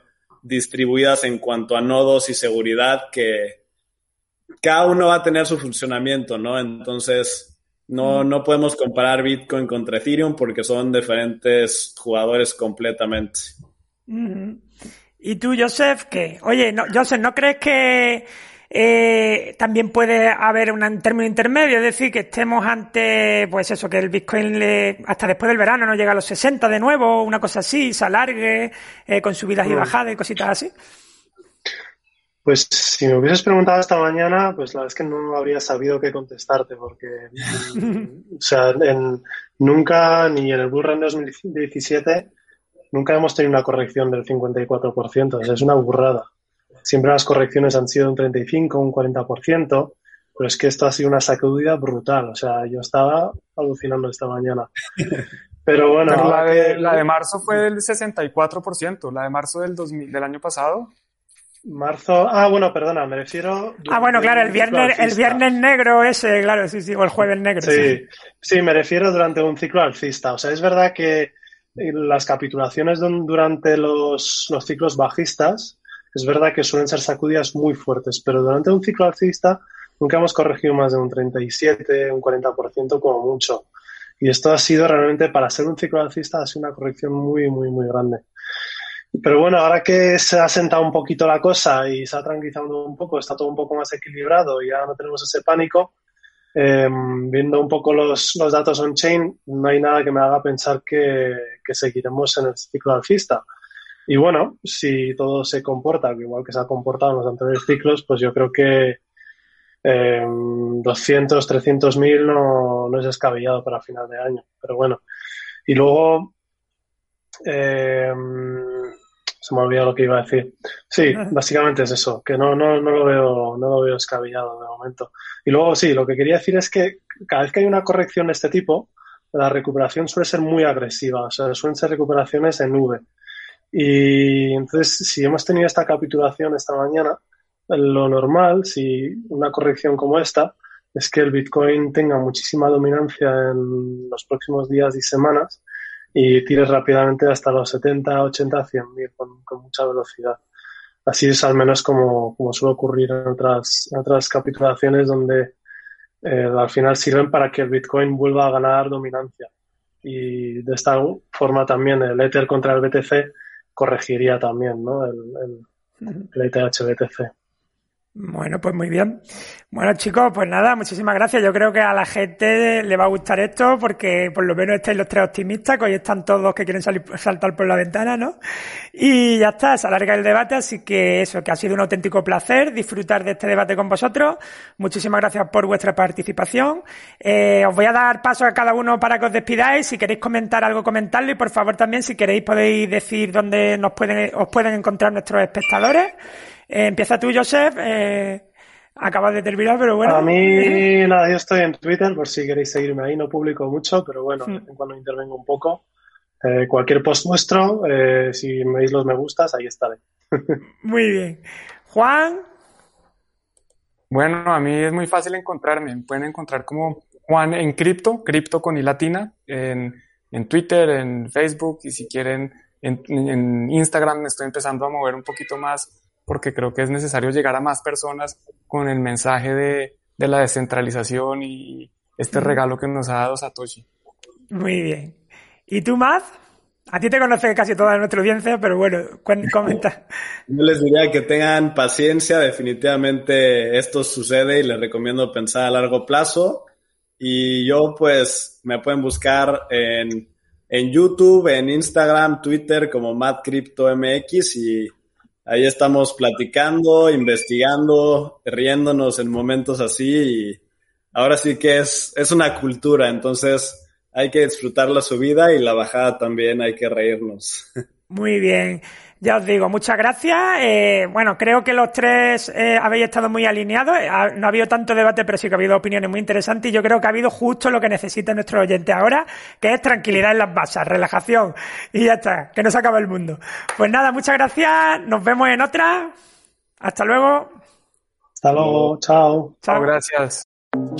distribuidas en cuanto a nodos y seguridad que cada uno va a tener su funcionamiento, ¿no? Entonces, no, no podemos comparar Bitcoin contra Ethereum porque son diferentes jugadores completamente. ¿Y tú, Joseph, qué? Oye, no, Joseph, ¿no crees que eh, también puede haber un término intermedio, es decir, que estemos ante, pues eso, que el Bitcoin le, hasta después del verano no llega a los 60 de nuevo, una cosa así, se alargue, eh, con subidas y mm. bajadas y cositas así. Pues si me hubieses preguntado esta mañana, pues la verdad es que no habría sabido qué contestarte, porque, o sea, nunca, ni en el Bull Run 2017, nunca hemos tenido una corrección del 54%, o sea, es una burrada. Siempre las correcciones han sido un 35, un 40%, pero es que esto ha sido una sacudida brutal. O sea, yo estaba alucinando esta mañana. Pero bueno. la, de, la de marzo fue del 64%, la de marzo del, 2000, del año pasado. Marzo, ah, bueno, perdona, me refiero. Ah, bueno, claro, el viernes, el viernes negro ese, claro, sí, sí, o el jueves negro. Sí, sí, me refiero durante un ciclo alcista. O sea, es verdad que las capitulaciones durante los, los ciclos bajistas es verdad que suelen ser sacudidas muy fuertes, pero durante un ciclo alcista nunca hemos corregido más de un 37, un 40% como mucho. Y esto ha sido realmente, para ser un ciclo alcista, ha sido una corrección muy, muy, muy grande. Pero bueno, ahora que se ha sentado un poquito la cosa y se ha tranquilizado un poco, está todo un poco más equilibrado y ya no tenemos ese pánico, em, viendo un poco los, datos on-chain, no hay nada que me haga pensar que seguiremos en el ciclo alcista. Y bueno, si todo se comporta igual que se ha comportado en los anteriores ciclos, pues yo creo que eh, 200, 300 mil no, no es descabellado para final de año. Pero bueno. Y luego, eh, se me ha olvidado lo que iba a decir. Sí, básicamente es eso, que no, no, no lo veo, no lo veo descabellado de momento. Y luego sí, lo que quería decir es que cada vez que hay una corrección de este tipo, la recuperación suele ser muy agresiva, o sea, suelen ser recuperaciones en nube. Y entonces, si hemos tenido esta capitulación esta mañana, lo normal, si una corrección como esta, es que el Bitcoin tenga muchísima dominancia en los próximos días y semanas y tire rápidamente hasta los 70, 80, 100 mil con, mucha velocidad. Así es al menos como, como suele ocurrir en otras, otras capitulaciones donde eh, al final sirven para que el Bitcoin vuelva a ganar dominancia. Y de esta forma también el Ether contra el BTC corregiría también ¿no? el, el, el ETH-BTC. Bueno, pues muy bien. Bueno, chicos, pues nada, muchísimas gracias. Yo creo que a la gente le va a gustar esto porque por lo menos estáis los tres optimistas, que hoy están todos que quieren salir, saltar por la ventana, ¿no? Y ya está, se alarga el debate, así que eso, que ha sido un auténtico placer disfrutar de este debate con vosotros. Muchísimas gracias por vuestra participación. Eh, os voy a dar paso a cada uno para que os despidáis. Si queréis comentar algo, comentadlo y por favor también, si queréis, podéis decir dónde nos pueden, os pueden encontrar nuestros espectadores. Eh, empieza tú, Joseph. Eh, acabas de terminar, pero bueno. A mí, nada, yo estoy en Twitter por si queréis seguirme ahí. No publico mucho, pero bueno, de vez en cuando intervengo un poco. Eh, cualquier post vuestro, eh, si me veis los me gustas, ahí estaré. Muy bien. Juan. Bueno, a mí es muy fácil encontrarme. Me pueden encontrar como Juan en cripto, cripto con i latina, en, en Twitter, en Facebook y si quieren en, en Instagram me estoy empezando a mover un poquito más porque creo que es necesario llegar a más personas con el mensaje de, de la descentralización y este regalo que nos ha dado Satoshi. Muy bien. ¿Y tú, Maz? A ti te conoce casi toda nuestra audiencia, pero bueno, comenta. Yo les diría que tengan paciencia, definitivamente esto sucede y les recomiendo pensar a largo plazo. Y yo pues me pueden buscar en, en YouTube, en Instagram, Twitter como MadCryptoMX y ahí estamos platicando, investigando, riéndonos en momentos así y ahora sí que es, es una cultura, entonces hay que disfrutar la subida y la bajada también hay que reírnos. Muy bien. Ya os digo, muchas gracias. Eh, bueno, creo que los tres eh, habéis estado muy alineados. Eh, no ha habido tanto debate, pero sí que ha habido opiniones muy interesantes. Y yo creo que ha habido justo lo que necesita nuestro oyente ahora, que es tranquilidad en las bases, relajación. Y ya está, que no se acaba el mundo. Pues nada, muchas gracias. Nos vemos en otra. Hasta luego. Hasta luego. Chao. Chao, gracias.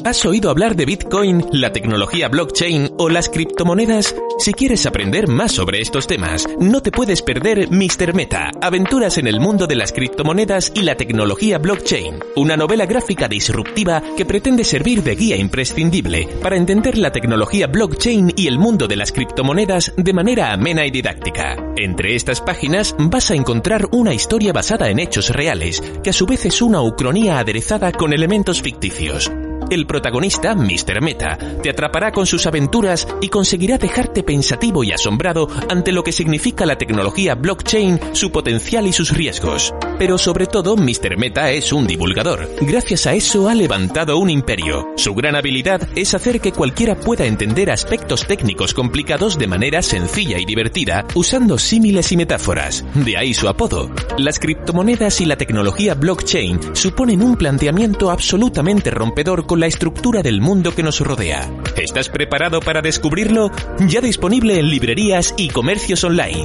¿Has oído hablar de Bitcoin, la tecnología blockchain o las criptomonedas? Si quieres aprender más sobre estos temas, no te puedes perder Mr. Meta, Aventuras en el mundo de las criptomonedas y la tecnología blockchain, una novela gráfica disruptiva que pretende servir de guía imprescindible para entender la tecnología blockchain y el mundo de las criptomonedas de manera amena y didáctica. Entre estas páginas vas a encontrar una historia basada en hechos reales, que a su vez es una ucronía aderezada con elementos ficticios. El protagonista, Mr. Meta, te atrapará con sus aventuras y conseguirá dejarte pensativo y asombrado ante lo que significa la tecnología blockchain, su potencial y sus riesgos. Pero sobre todo, Mr. Meta es un divulgador. Gracias a eso ha levantado un imperio. Su gran habilidad es hacer que cualquiera pueda entender aspectos técnicos complicados de manera sencilla y divertida, usando símiles y metáforas. De ahí su apodo. Las criptomonedas y la tecnología blockchain suponen un planteamiento absolutamente rompedor con la estructura del mundo que nos rodea. ¿Estás preparado para descubrirlo? Ya disponible en librerías y comercios online.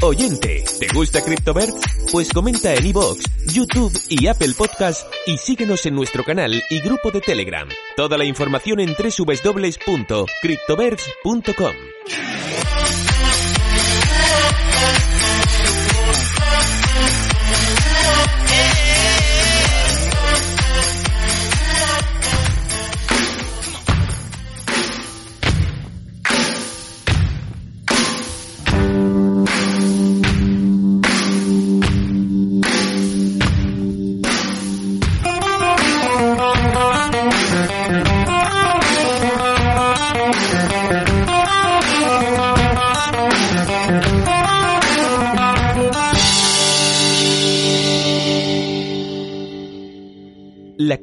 Oyente, ¿te gusta CryptoBert? Pues comenta en iVoox, YouTube y Apple Podcast y síguenos en nuestro canal y grupo de Telegram. Toda la información en www.cryptoberts.com. Thank you.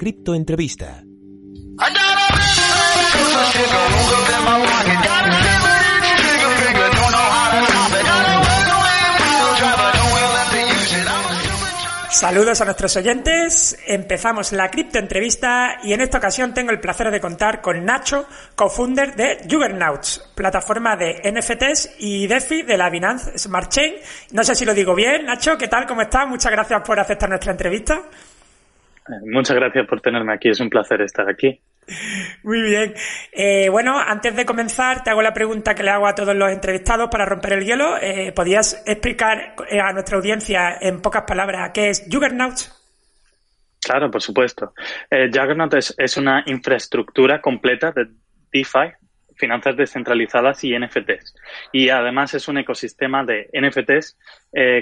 Criptoentrevista. Saludos a nuestros oyentes. Empezamos la criptoentrevista y en esta ocasión tengo el placer de contar con Nacho, co-founder de Juggernauts, plataforma de NFTs y DeFi de la Binance Smart Chain. No sé si lo digo bien, Nacho, ¿qué tal? ¿Cómo estás? Muchas gracias por aceptar nuestra entrevista. Muchas gracias por tenerme aquí, es un placer estar aquí. Muy bien. Eh, bueno, antes de comenzar, te hago la pregunta que le hago a todos los entrevistados para romper el hielo. Eh, ¿Podrías explicar eh, a nuestra audiencia en pocas palabras qué es Juggernaut? Claro, por supuesto. Juggernaut es, una infraestructura completa de DeFi, finanzas descentralizadas y NFTs. Y además es un ecosistema de NFTs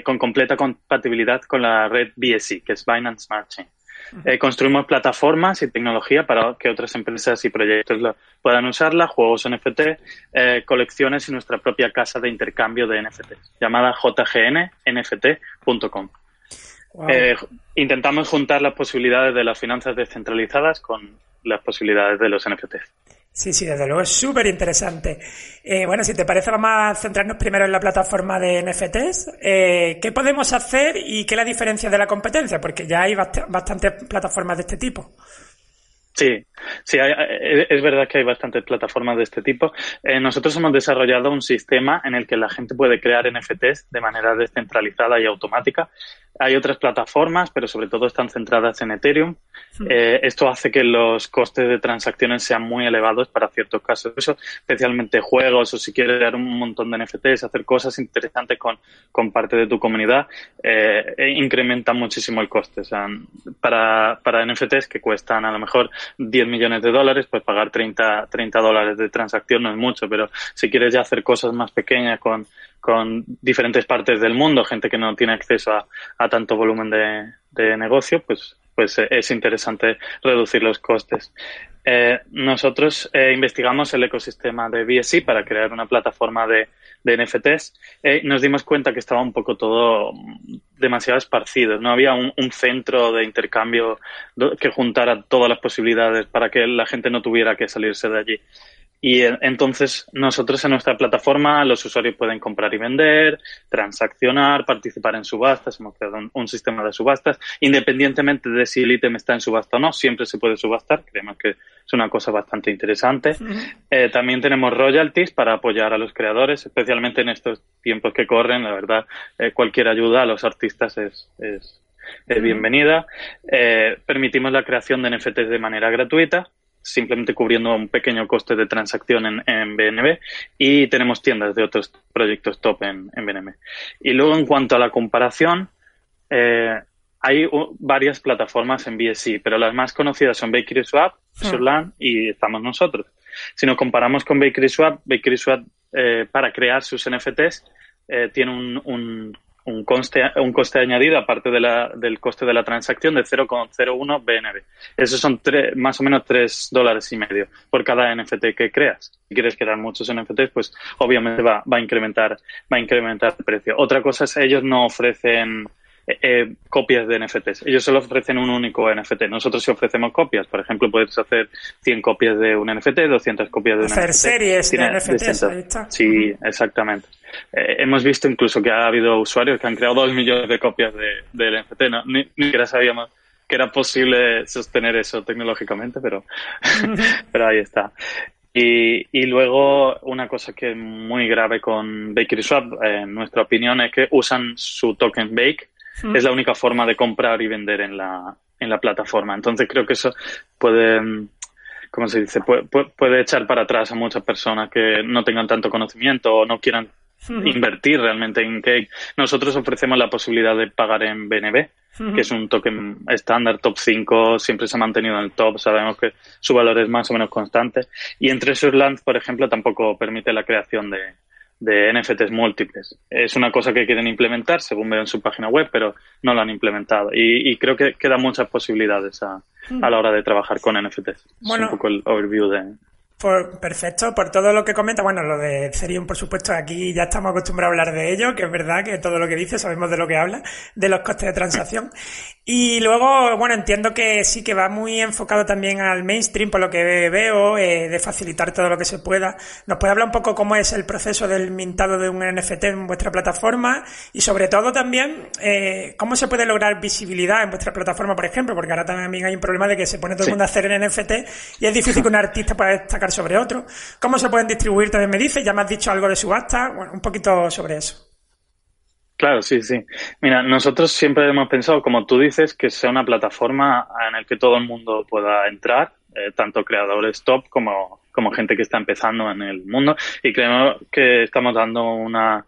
con completa compatibilidad con la red BSC, que es Binance Smart Chain. Eh, construimos plataformas y tecnología para que otras empresas y proyectos puedan usarla, juegos NFT, eh, colecciones y nuestra propia casa de intercambio de NFT, llamada jgnnft.com. Eh, intentamos juntar las posibilidades de las finanzas descentralizadas con las posibilidades de los NFTs. Sí, sí, desde luego es súper interesante. Eh, bueno, si te parece, vamos a centrarnos primero en la plataforma de NFTs. Eh, ¿Qué podemos hacer y qué es la diferencia de la competencia? Porque ya hay bastantes plataformas de este tipo. Sí, sí, es verdad que hay bastantes plataformas de este tipo. Eh, nosotros hemos desarrollado un sistema en el que la gente puede crear NFTs de manera descentralizada y automática hay otras plataformas, pero sobre todo están centradas en Ethereum. Eh, esto hace que los costes de transacciones sean muy elevados para ciertos casos. Eso, especialmente juegos o si quieres dar un montón de NFTs, hacer cosas interesantes con, con parte de tu comunidad, eh, e incrementa muchísimo el coste. O sea, para, para NFTs que cuestan a lo mejor 10 millones de dólares, pues pagar 30, 30 dólares de transacción no es mucho, pero si quieres ya hacer cosas más pequeñas con con diferentes partes del mundo, gente que no tiene acceso a, tanto volumen de, negocio, pues, pues eh, es interesante reducir los costes. Eh, nosotros eh, investigamos el ecosistema de BSC para crear una plataforma de, NFTs. nos dimos cuenta que estaba un poco todo demasiado esparcido. No había un, un, centro de intercambio que juntara todas las posibilidades para que la gente no tuviera que salirse de allí. Y entonces nosotros en nuestra plataforma los usuarios pueden comprar y vender, transaccionar, participar en subastas, hemos creado un, sistema de subastas, independientemente de si el ítem está en subasta o no, siempre se puede subastar, creemos que es una cosa bastante interesante. Eh, también tenemos royalties para apoyar a los creadores, especialmente en estos tiempos que corren, la verdad, eh, cualquier ayuda a los artistas es, es, bienvenida. Eh, permitimos la creación de NFTs de manera gratuita simplemente cubriendo un pequeño coste de transacción en, en BNB y tenemos tiendas de otros proyectos top en, en BNB. Y luego en cuanto a la comparación, eh, hay varias plataformas en BSC, pero las más conocidas son Bakery Swap, hmm. y estamos nosotros. Si nos comparamos con Bakery Swap, Bakery Swap eh, para crear sus NFTs eh, tiene un, un coste, un coste añadido aparte de la, del coste de la transacción de 0,01 BNB. Esos son más o menos 3 dólares y medio por cada NFT que creas. Si quieres crear muchos NFTs, pues obviamente va, va a incrementar, va a incrementar el precio. Otra cosa es ellos no ofrecen eh, eh, copias de NFTs. Ellos solo ofrecen un único NFT. Nosotros sí ofrecemos copias. Por ejemplo, puedes hacer 100 copias de un NFT, 200 copias de un hacer series de NFTs. Sí, exactamente. Eh, hemos visto incluso que ha habido usuarios que han creado dos millones de copias de, del NFT. Ni, ni siquiera sabíamos que era posible sostener eso tecnológicamente, pero, pero ahí está. Y, y, luego una cosa que es muy grave con Bakery Swap, en nuestra opinión, es que usan su token Bake es la única forma de comprar y vender en la, en la plataforma. Entonces creo que eso puede, ¿cómo se dice? Puede, puede, echar para atrás a muchas personas que no tengan tanto conocimiento o no quieran invertir realmente en Cake. Nosotros ofrecemos la posibilidad de pagar en BNB, que es un token estándar, top 5, siempre se ha mantenido en el top, sabemos que su valor es más o menos constante. Y en Treasure Land, por ejemplo, tampoco permite la creación de, de NFTs múltiples. Es una cosa que quieren implementar, según veo en su página web, pero no lo han implementado. Y, creo que quedan muchas posibilidades a, a, la hora de trabajar con NFTs. Bueno, es un poco el overview de, por, perfecto, por todo lo que comenta. Bueno, lo de Ethereum, por supuesto, aquí ya estamos acostumbrados a hablar de ello, que es verdad que todo lo que dice sabemos de lo que habla, de los costes de transacción. Y luego, bueno, entiendo que sí que va muy enfocado también al mainstream, por lo que veo, eh, de facilitar todo lo que se pueda. ¿Nos puede hablar un poco cómo es el proceso del mintado de un NFT en vuestra plataforma? Y sobre todo también, eh, cómo se puede lograr visibilidad en vuestra plataforma, por ejemplo, porque ahora también hay un problema de que se pone todo el mundo a hacer el NFT y es difícil que un artista pueda destacar sobre otro. ¿Cómo se pueden distribuir? También me dice, ya me has dicho algo de subasta, bueno, un poquito sobre eso. Claro, sí, sí. Mira, nosotros siempre hemos pensado, como tú dices, que sea una plataforma en la que todo el mundo pueda entrar eh, tanto creadores top como, como gente que está empezando en el mundo. Y creo que estamos dando una,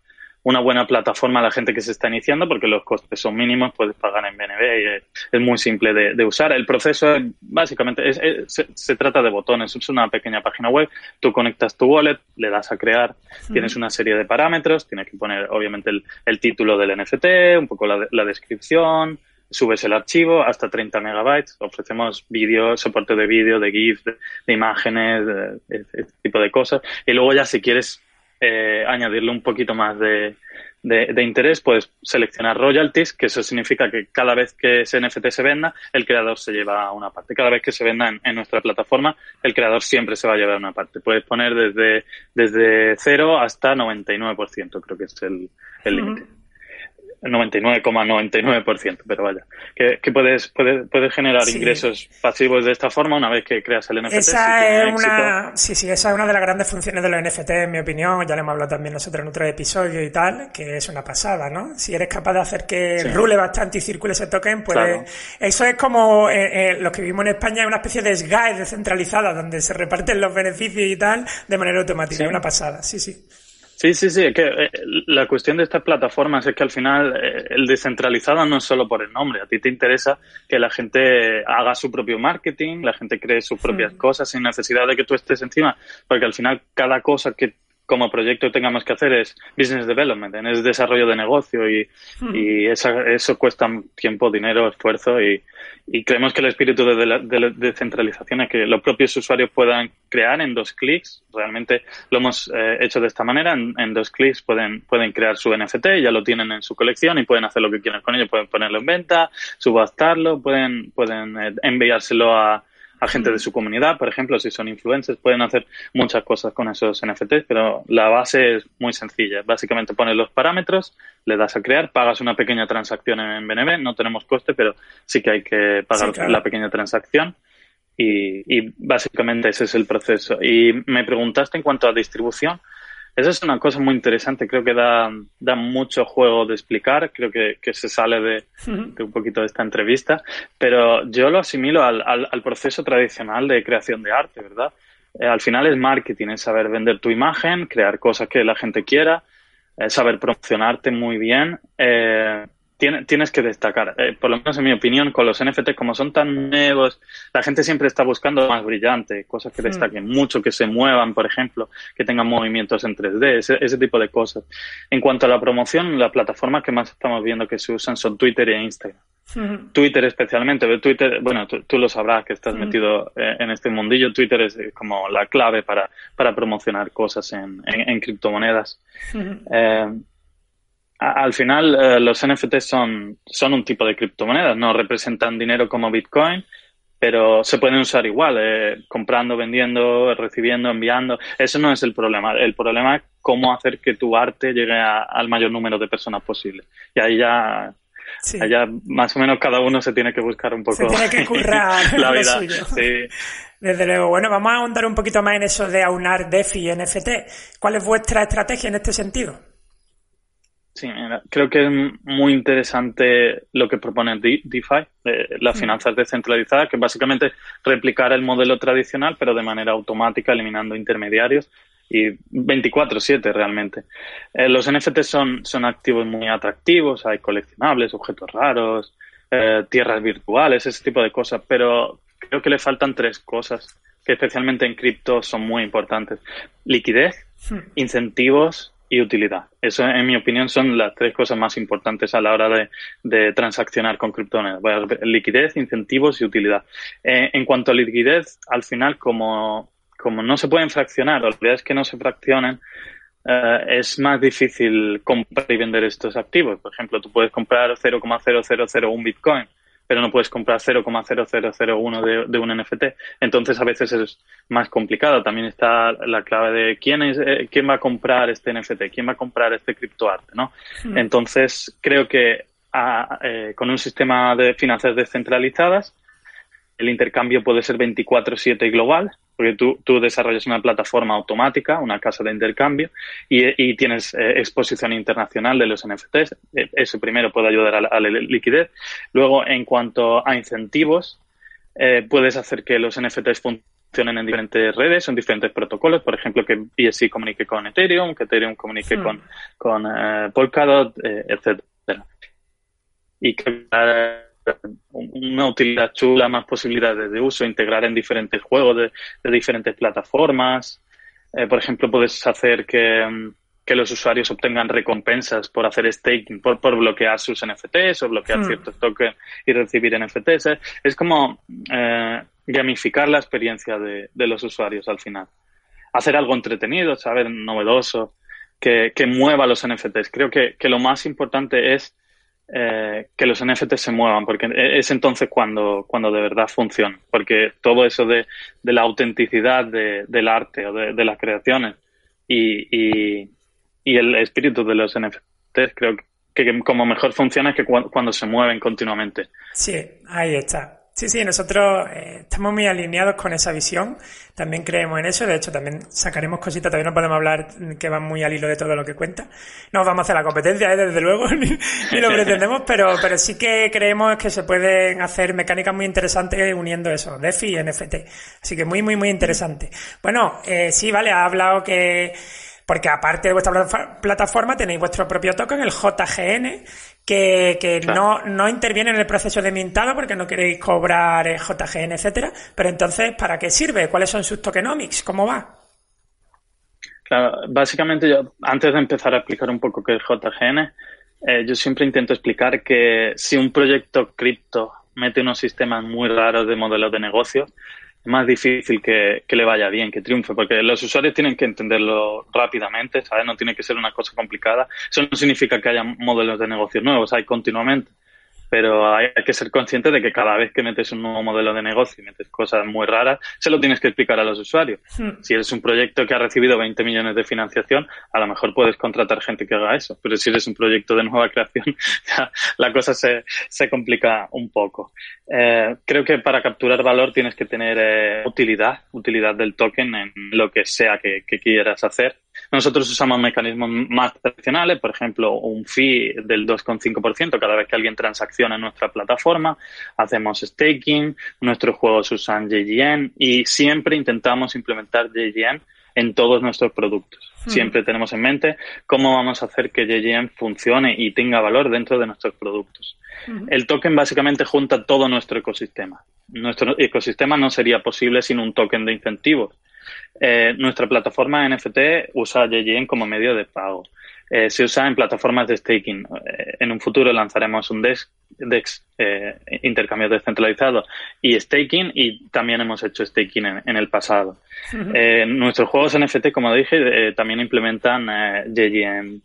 una buena plataforma a la gente que se está iniciando porque los costes son mínimos, puedes pagar en BNB y es, muy simple de, usar. El proceso básicamente es, se, trata de botones, es una pequeña página web, tú conectas tu wallet, le das a crear, tienes una serie de parámetros, tienes que poner obviamente el, título del NFT, un poco la, descripción, subes el archivo hasta 30 megabytes, ofrecemos vídeo, soporte de vídeo, de GIF, de, imágenes, de, este tipo de cosas. Y luego ya si quieres eh, añadirle un poquito más de, de, interés, puedes seleccionar royalties, que eso significa que cada vez que ese NFT se venda, el creador se lleva una parte. Cada vez que se venda en, nuestra plataforma, el creador siempre se va a llevar una parte. Puedes poner desde, desde 0 hasta 99%, creo que es el límite. 99,99%, pero vaya, que, puedes, puedes, puedes generar ingresos pasivos de esta forma una vez que creas el NFT. Esa es una, sí, sí, esa es una de las grandes funciones de los NFT, en mi opinión, ya le hemos hablado también nosotros en otro episodio y tal, que es una pasada, ¿no? Si eres capaz de hacer que rule bastante y circule ese token, pues eso es como eh, eh, lo que vivimos en España, es una especie de SGAE descentralizada, donde se reparten los beneficios y tal de manera automática, es una pasada, sí, sí. Sí, sí, sí. Que, eh, la cuestión de estas plataformas es que al final eh, el descentralizado no es solo por el nombre. A ti te interesa que la gente haga su propio marketing, la gente cree sus propias cosas sin necesidad de que tú estés encima, porque al final cada cosa que como proyecto tengamos que hacer es business development, es desarrollo de negocio y, hmm. y eso cuesta tiempo, dinero, esfuerzo y, creemos que el espíritu de, la, descentralización es que los propios usuarios puedan crear en dos clics. Realmente lo hemos eh, hecho de esta manera. En, dos clics pueden, pueden crear su NFT, ya lo tienen en su colección y pueden hacer lo que quieran con ello. Pueden ponerlo en venta, subastarlo, pueden, pueden eh, enviárselo a, a gente de su comunidad, por ejemplo, si son influencers, pueden hacer muchas cosas con esos NFTs, pero la base es muy sencilla. Básicamente pones los parámetros, le das a crear, pagas una pequeña transacción en BNB, no tenemos coste, pero sí que hay que pagar la pequeña transacción. Y, y básicamente ese es el proceso. Y me preguntaste en cuanto a distribución. Esa es una cosa muy interesante, creo que da, da mucho juego de explicar, creo que, que se sale de, de, un poquito de esta entrevista, pero yo lo asimilo al, al, al proceso tradicional de creación de arte, ¿verdad? Eh, al final es marketing, es saber vender tu imagen, crear cosas que la gente quiera, eh, saber promocionarte muy bien, eh, tienes que destacar. Eh, por lo menos en mi opinión, con los NFT, como son tan nuevos, la gente siempre está buscando más brillante, cosas que hmm. destaquen mucho, que se muevan, por ejemplo, que tengan movimientos en 3D, ese, tipo de cosas. En cuanto a la promoción, las plataformas que más estamos viendo que se usan son Twitter e Instagram. Hmm. Twitter especialmente, Twitter, bueno, tú, lo sabrás que estás hmm. metido eh, en este mundillo. Twitter es eh, como la clave para, para promocionar cosas en, en, criptomonedas al final eh, los NFT son, son un tipo de criptomonedas, no representan dinero como Bitcoin, pero se pueden usar igual, eh, comprando, vendiendo, recibiendo, enviando. Eso no es el problema. El problema es cómo hacer que tu arte llegue al mayor número de personas posible. Y ahí ya, allá más o menos cada uno se tiene que buscar un poco se tiene que currar la vida. Sí. Desde luego, bueno, vamos a ahondar un poquito más en eso de aunar DeFi y NFT. ¿Cuál es vuestra estrategia en este sentido? Sí, creo que es muy interesante lo que propone DeFi, las mm. finanzas descentralizadas, que básicamente replicar el modelo tradicional, pero de manera automática, eliminando intermediarios y 24/7 realmente. Eh, los NFT son, son activos muy atractivos, hay coleccionables, objetos raros, eh, tierras virtuales, ese tipo de cosas, pero creo que le faltan tres cosas que especialmente en cripto son muy importantes. Liquidez, incentivos y utilidad. Eso, en mi opinión, son las tres cosas más importantes a la hora de, de transaccionar con criptomonedas. liquidez, incentivos y utilidad. Eh, en cuanto a liquidez, al final, como, como no se pueden fraccionar, o es que no se fraccionan, eh, es más difícil comprar y vender estos activos. Por ejemplo, tú puedes comprar 0,0001 Bitcoin pero no puedes comprar 0,0001 de, de un NFT. Entonces a veces es más complicado. También está la clave de quién es eh, quién va a comprar este NFT, quién va a comprar este criptoarte, ¿no? Hmm. Entonces creo que eh, con un sistema de finanzas descentralizadas el intercambio puede ser 24/7 y global, porque tú, tú, desarrollas una plataforma automática, una casa de intercambio, y, tienes eh, exposición internacional de los NFTs. E, eso primero puede ayudar a la, liquidez. Luego, en cuanto a incentivos, Eh, puedes hacer que los NFTs funcionen en diferentes redes, en diferentes protocolos, por ejemplo, que BSC comunique con Ethereum, que Ethereum comunique hmm. con, con eh, Polkadot, eh, etcétera. Y que una utilidad chula, más posibilidades de uso, integrar en diferentes juegos de, diferentes plataformas. por ejemplo, puedes hacer que, que los usuarios obtengan recompensas por hacer staking, por, por bloquear sus NFTs o bloquear hmm. ciertos tokens y recibir NFTs. Es como eh, gamificar la experiencia de, de, los usuarios al final. Hacer algo entretenido, saber novedoso, que, que mueva los NFTs. Creo que, que lo más importante es eh, que los NFTs se muevan, porque es entonces cuando, cuando de verdad funcionan. Porque todo eso de, de la autenticidad de, del arte o de, de las creaciones y, y, el espíritu de los NFTs creo que, como mejor funciona es que cuando, se mueven continuamente. Sí, ahí está. Sí, sí, nosotros eh, estamos muy alineados con esa visión, también creemos en eso, de hecho también sacaremos cositas, todavía no podemos hablar que van muy al hilo de todo lo que cuenta. No vamos a hacer la competencia, ¿eh? desde luego, ni, lo pretendemos, pero, pero sí que creemos que se pueden hacer mecánicas muy interesantes uniendo eso, DeFi y NFT. Así que muy, muy, muy interesante. Bueno, eh, sí, vale, ha hablado que porque aparte de vuestra plataforma tenéis vuestro propio token, el JGN, que, que no, no interviene en el proceso de mintado porque no queréis cobrar eh, JGN, etcétera. Pero entonces, ¿para qué sirve? ¿Cuáles son sus tokenomics? ¿Cómo va? Claro, básicamente yo, antes de empezar a explicar un poco qué es JGN, eh, yo siempre intento explicar que si un proyecto cripto mete unos sistemas muy raros de modelos de negocio, más difícil que, que, le vaya bien, que triunfe, porque los usuarios tienen que entenderlo rápidamente, ¿sabes? No tiene que ser una cosa complicada. Eso no significa que haya modelos de negocio nuevos, hay continuamente pero hay que ser consciente de que cada vez que metes un nuevo modelo de negocio y metes cosas muy raras, se lo tienes que explicar a los usuarios. Hmm. Si eres un proyecto que ha recibido 20 millones de financiación, a lo mejor puedes contratar gente que haga eso, pero si eres un proyecto de nueva creación, la cosa se, se complica un poco. Eh, creo que para capturar valor tienes que tener eh, utilidad, utilidad del token en lo que sea que quieras hacer nosotros usamos mecanismos más tradicionales, por ejemplo, un fee del 2,5% cada vez que alguien transacciona en nuestra plataforma. Hacemos staking, nuestros juegos usan JGN y siempre intentamos implementar JGN en todos nuestros productos. Hmm. Siempre tenemos en mente cómo vamos a hacer que JGN funcione y tenga valor dentro de nuestros productos. Hmm. El token básicamente junta todo nuestro ecosistema. Nuestro ecosistema no sería posible sin un token de incentivos. Eh, nuestra plataforma NFT usa JGN como medio de pago. Eh, se usa en plataformas de staking. Eh, en un futuro lanzaremos un DEX, DEX intercambio descentralizado y staking y también hemos hecho staking en, el pasado. nuestros juegos NFT, como dije, también implementan JGN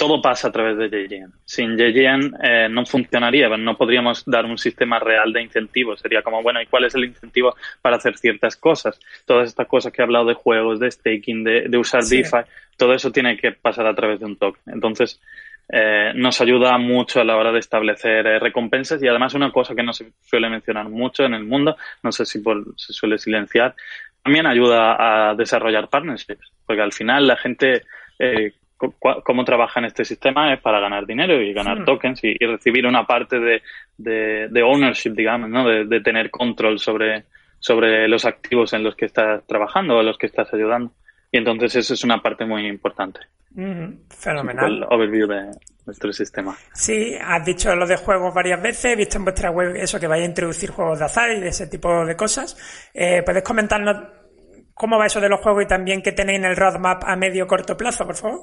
todo pasa a través de JGN. Sin JGN eh, no funcionaría, no podríamos dar un sistema real de incentivos. Sería como, bueno, ¿y cuál es el incentivo para hacer ciertas cosas? Todas estas cosas que he hablado de juegos, de staking, de, usar DeFi, todo eso tiene que pasar a través de un token. Entonces, eh, nos ayuda mucho a la hora de establecer eh, recompensas y además una cosa que no se suele mencionar mucho en el mundo, no sé si se suele silenciar, también ayuda a desarrollar partnerships, porque al final la gente eh, cómo trabaja en este sistema es para ganar dinero y ganar hmm. tokens y, recibir una parte de, de, ownership, digamos, ¿no? De, tener control sobre, sobre los activos en los que estás trabajando o los que estás ayudando. Y entonces eso es una parte muy importante. Fenomenal. El overview de nuestro sistema. Sí, has dicho lo de juegos varias veces, he visto en vuestra web eso que vais a introducir juegos de azar y de ese tipo de cosas. Eh, ¿Puedes comentarnos cómo va eso de los juegos y también qué tenéis en el roadmap a medio corto plazo, por favor?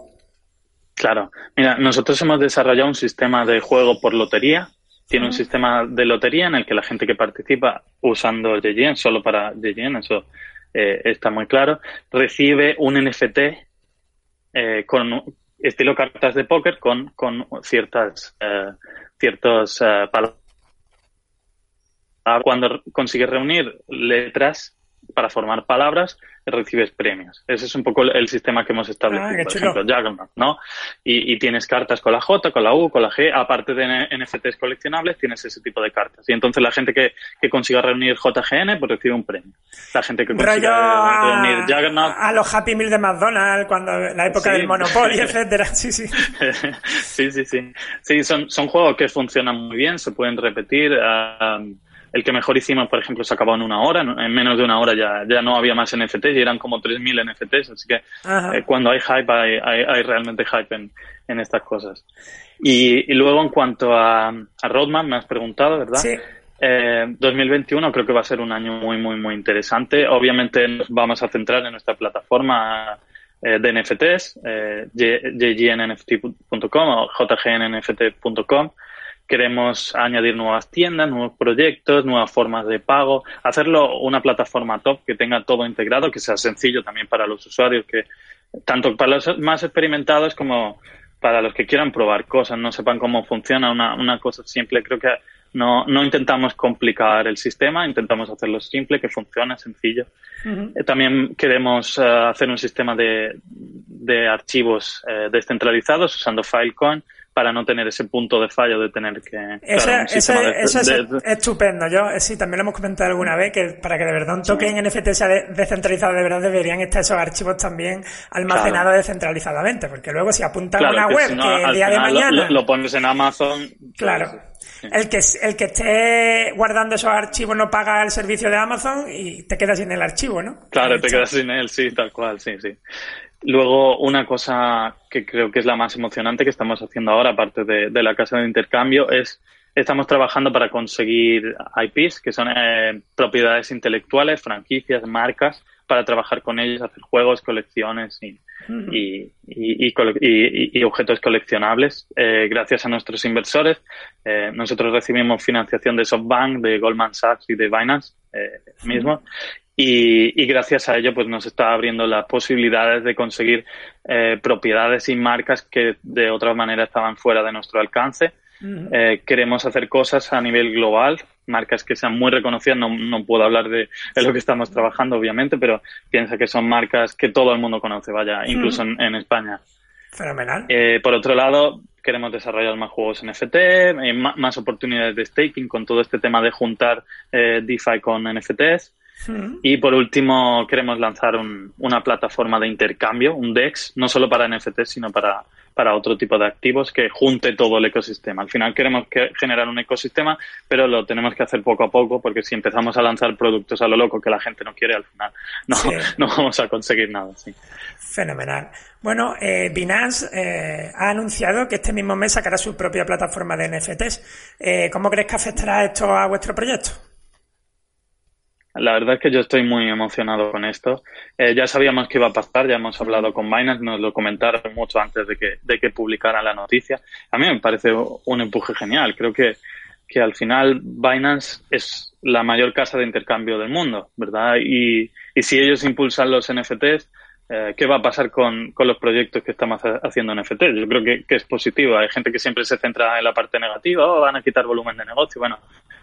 Claro, mira, nosotros hemos desarrollado un sistema de juego por lotería. Tiene un sistema de lotería en el que la gente que participa usando JGN, solo para JGN, eso eh, está muy claro, recibe un NFT eh, con estilo cartas de póker con, con ciertas eh, ciertos palabras. Cuando consigue reunir letras para formar palabras, recibes premios. Ese es un poco el sistema que hemos establecido, ah, por ejemplo, Juggernaut, ¿no? Y, tienes cartas con la J, con la U, con la G, aparte de NFTs coleccionables, tienes ese tipo de cartas. Y entonces la gente que, que consiga reunir JGN, pues recibe un premio. La gente que consiga reunir Juggernaut... A los Happy Meal de McDonald's, cuando la época del Monopoly, etcétera. Sí, sí. sí, sí, sí. Sí, son, son juegos que funcionan muy bien, se pueden repetir. Ah, el que mejor hicimos, por ejemplo, se acabó en una hora, en menos de una hora ya, ya no había más NFTs y eran como 3.000 NFTs, así que eh, cuando hay hype, hay, hay, realmente hype en, en estas cosas. Y, y, luego en cuanto a, a Roadmap, me has preguntado, ¿verdad? Sí. Eh, 2021 creo que va a ser un año muy, muy, muy interesante. Obviamente nos vamos a centrar en nuestra plataforma eh, de NFTs, eh, jgnNFT.com o jgnNFT.com. Queremos añadir nuevas tiendas, nuevos proyectos, nuevas formas de pago, hacerlo una plataforma top que tenga todo integrado, que sea sencillo también para los usuarios, que tanto para los más experimentados como para los que quieran probar cosas, no sepan cómo funciona una, una cosa simple. Creo que no, no intentamos complicar el sistema, intentamos hacerlo simple, que funcione, sencillo. Eh, también queremos eh, hacer un sistema de, de archivos eh, descentralizados usando Filecoin para no tener ese punto de fallo de tener que... Eso, eso es estupendo. Yo sí, también lo hemos comentado alguna vez que para que de verdad un token NFT sea descentralizado de verdad deberían estar esos archivos también almacenados descentralizadamente, porque luego si apuntan a una web que el día de mañana... Lo, pones en Amazon... Claro. El que, el que esté guardando esos archivos no paga el servicio de Amazon y te quedas sin el archivo, ¿no? Claro, te quedas sin él, sí, tal cual, sí, sí. Luego, una cosa que creo que es la más emocionante que estamos haciendo ahora, aparte de, la casa de intercambio, es estamos trabajando para conseguir IPs, que son eh, propiedades intelectuales, franquicias, marcas, para trabajar con ellos, hacer juegos, colecciones y, y, y, objetos coleccionables. Eh, gracias a nuestros inversores, eh, nosotros recibimos financiación de SoftBank, de Goldman Sachs y de Binance eh, mismo. Y, gracias a ello pues nos está abriendo las posibilidades de conseguir eh, propiedades y marcas que de otra manera estaban fuera de nuestro alcance. Eh, queremos hacer cosas a nivel global, marcas que sean muy reconocidas. No, no puedo hablar de, lo que estamos trabajando, obviamente, pero piensa que son marcas que todo el mundo conoce, vaya, incluso en, España. Fenomenal. Eh, por otro lado, queremos desarrollar más juegos NFT, más oportunidades de staking con todo este tema de juntar DeFi con NFTs. Y por último, queremos lanzar una plataforma de intercambio, un DEX, no solo para NFT, sino para, para otro tipo de activos que junte todo el ecosistema. Al final queremos que, generar un ecosistema, pero lo tenemos que hacer poco a poco, porque si empezamos a lanzar productos a lo loco que la gente no quiere, al final no, no vamos a conseguir nada. Sí. Fenomenal. Bueno, eh, Binance eh, ha anunciado que este mismo mes sacará su propia plataforma de NFTs. Eh, ¿Cómo crees que afectará esto a vuestro proyecto? La verdad es que yo estoy muy emocionado con esto. Eh, ya sabíamos que iba a pasar, ya hemos hablado con Binance, nos lo comentaron mucho antes de que, de que publicaran la noticia. A mí me parece un empuje genial. Creo que, que al final Binance es la mayor casa de intercambio del mundo, ¿verdad? Y, y si ellos impulsan los NFTs, eh, ¿qué va a pasar con, con, los proyectos que estamos haciendo en NFTs? Yo creo que, que, es positivo. Hay gente que siempre se centra en la parte negativa, oh, van a quitar volumen de negocio. Bueno,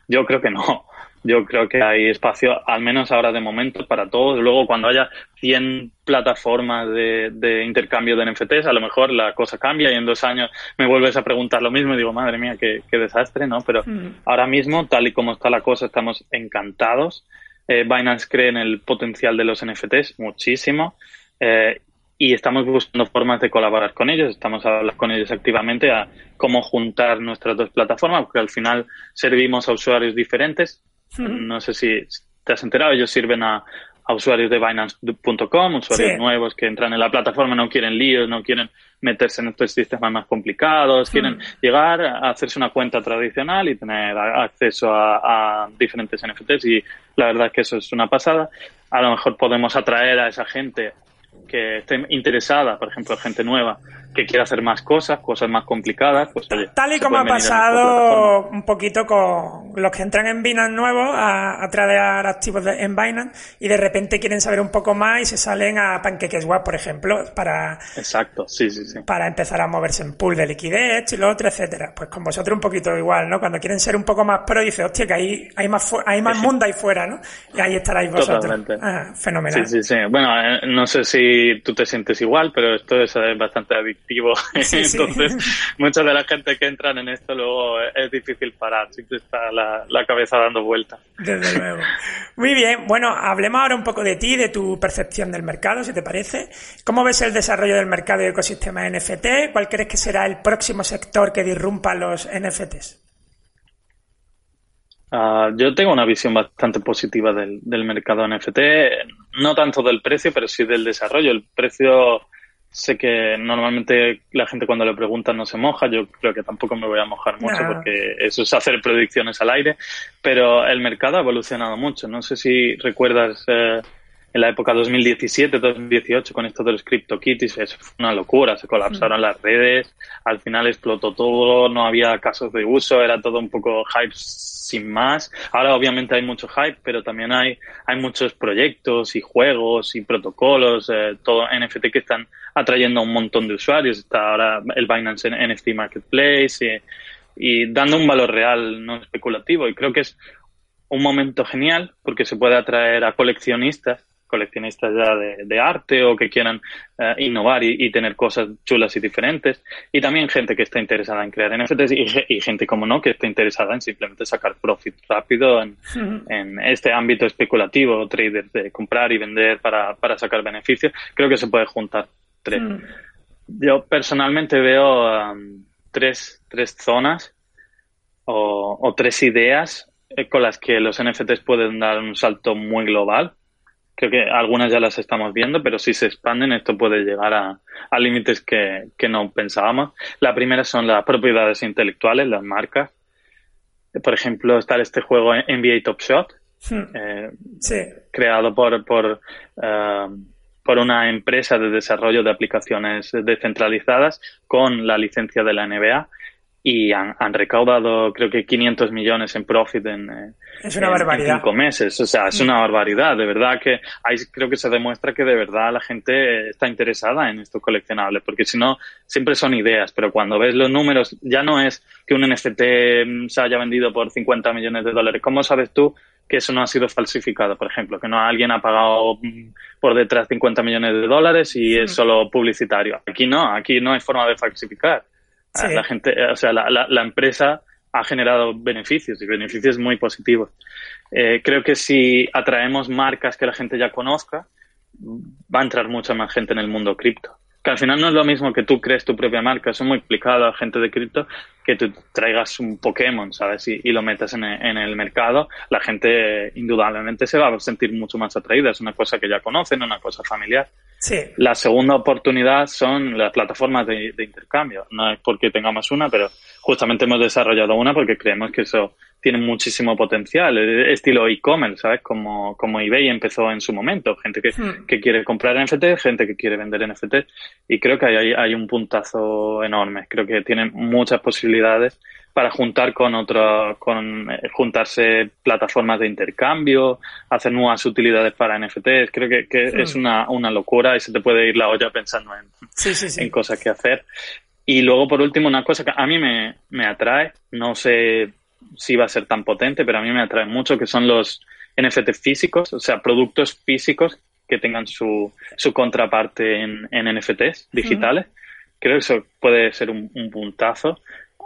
yo creo que no yo creo que hay espacio, al menos ahora de momento, para todos. Luego, cuando haya 100 plataformas de, intercambio de NFTs, a lo mejor la cosa cambia y en dos años me vuelves a preguntar lo mismo y digo, madre mía, qué, desastre, ¿no? Pero mm. ahora mismo, tal y como está la cosa, estamos encantados. Eh, Binance cree en el potencial de los NFTs muchísimo. Eh, y estamos buscando formas de colaborar con ellos, estamos hablando con ellos activamente a cómo juntar nuestras dos plataformas, porque al final servimos a usuarios diferentes, no sé si te has enterado, ellos sirven a, usuarios de Binance.com, usuarios nuevos que entran en la plataforma, no quieren líos, no quieren meterse en estos sistemas más complicados, quieren llegar a hacerse una cuenta tradicional y tener acceso a, diferentes NFTs y la verdad es que eso es una pasada. A lo mejor podemos atraer a esa gente que esté interesada, por ejemplo, gente nueva, que quiera hacer más cosas, cosas más complicadas, pues Tal y como ha pasado un poquito con los que entran en Binance nuevos a, a tradear activos en Binance y de repente quieren saber un poco más y se salen a PancakeSwap, por ejemplo, para... Exacto, sí, sí, sí. Para empezar a moverse en pool de liquidez y lo otro, etcétera. Pues con vosotros un poquito igual, ¿no? Cuando quieren ser un poco más pro, dice, hostia, que ahí hay más, hay más mundo ahí fuera, ¿no? Y ahí estaráis vosotros. Totalmente. Ah, fenomenal. Sí, sí, sí. Bueno, eh, no sé si tú te sientes igual, pero esto es bastante adictivo Entonces, mucha de la gente que entran en esto luego es difícil parar, siempre está la, cabeza dando vueltas. Desde luego. Muy bien, bueno, hablemos ahora un poco de ti, de tu percepción del mercado, si te parece. ¿Cómo ves el desarrollo del mercado y ecosistema NFT? ¿Cuál crees que será el próximo sector que disrumpa los NFTs? Ah, yo tengo una visión bastante positiva del, del mercado NFT, no tanto del precio, pero sí del desarrollo. El precio sé que normalmente la gente cuando le pregunta no se moja, yo creo que tampoco me voy a mojar mucho porque eso es hacer predicciones al aire, pero el mercado ha evolucionado mucho. No sé si recuerdas eh, en la época 2017-2018 con esto de los CryptoKitties, eso fue una locura, se colapsaron las redes, al final explotó todo, no había casos de uso, era todo un poco hype sin más. Ahora obviamente hay mucho hype, pero también hay, hay muchos proyectos y juegos y protocolos, eh, todo NFT que están atrayendo a un montón de usuarios. Está ahora el Binance NFT Marketplace y, y dando un valor real, no especulativo. Y creo que es un momento genial porque se puede atraer a coleccionistas coleccionistas ya de, arte o que quieran eh, innovar y, tener cosas chulas y diferentes. Y también gente que está interesada en crear NFTs y, gente, como no, que está interesada en simplemente sacar profit rápido en, este ámbito especulativo, traders de comprar y vender para, para sacar beneficios. Creo que se puede juntar tres. Yo personalmente veo um, tres, tres zonas o, o tres ideas eh, con las que los NFTs pueden dar un salto muy global Creo que algunas ya las estamos viendo, pero si se expanden esto puede llegar a, límites que, no pensábamos. La primera son las propiedades intelectuales, las marcas. Por ejemplo, está este juego NBA Top Shot, hmm. eh, creado por, por, eh, por una empresa de desarrollo de aplicaciones descentralizadas con la licencia de la NBA y han, recaudado creo que 500 millones en profit en, eh, es una barbaridad. cinco meses. O sea, es una barbaridad. De verdad que ahí creo que se demuestra que de verdad la gente está interesada en estos coleccionables, porque si no, siempre son ideas, pero cuando ves los números, ya no es que un NFT mm, se haya vendido por 50 millones de dólares. ¿Cómo sabes tú que eso no ha sido falsificado, por ejemplo, que no alguien ha pagado mm, por detrás 50 millones de dólares y es solo publicitario. Aquí no, aquí no hay forma de falsificar. La gente, eh, o sea, la, la, empresa ha generado beneficios y beneficios muy positivos. Eh, creo que si atraemos marcas que la gente ya conozca, va a entrar mucha más gente en el mundo cripto que al final no es lo mismo que tú crees tu propia marca, eso es muy explicado a gente de cripto, que tú traigas un Pokémon, ¿sabes? Y, lo metas en, el mercado, la gente indudablemente se va a sentir mucho más atraída, es una cosa que ya conocen, una cosa familiar. Sí. La segunda oportunidad son las plataformas de, de intercambio, no es porque tengamos una, pero justamente hemos desarrollado una porque creemos que eso tiene muchísimo potencial, estilo e-commerce, ¿sabes? Como, como eBay empezó en su momento, gente que, hmm. que quiere comprar NFT, gente que quiere vender NFT, y creo que hay, hay un puntazo enorme, creo que tienen muchas posibilidades para juntar con otro, con eh, juntarse plataformas de intercambio, hacer nuevas utilidades para NFTs. Creo que, que hmm. es una, una locura y se te puede ir la olla pensando en, en cosas que hacer. Y luego, por último, una cosa que a mí me, me atrae, no sé si va a ser tan potente, pero a mí me atrae mucho, que son los NFT físicos, o sea, productos físicos que tengan su, su contraparte en, en NFTs digitales. Creo que eso puede ser un, puntazo.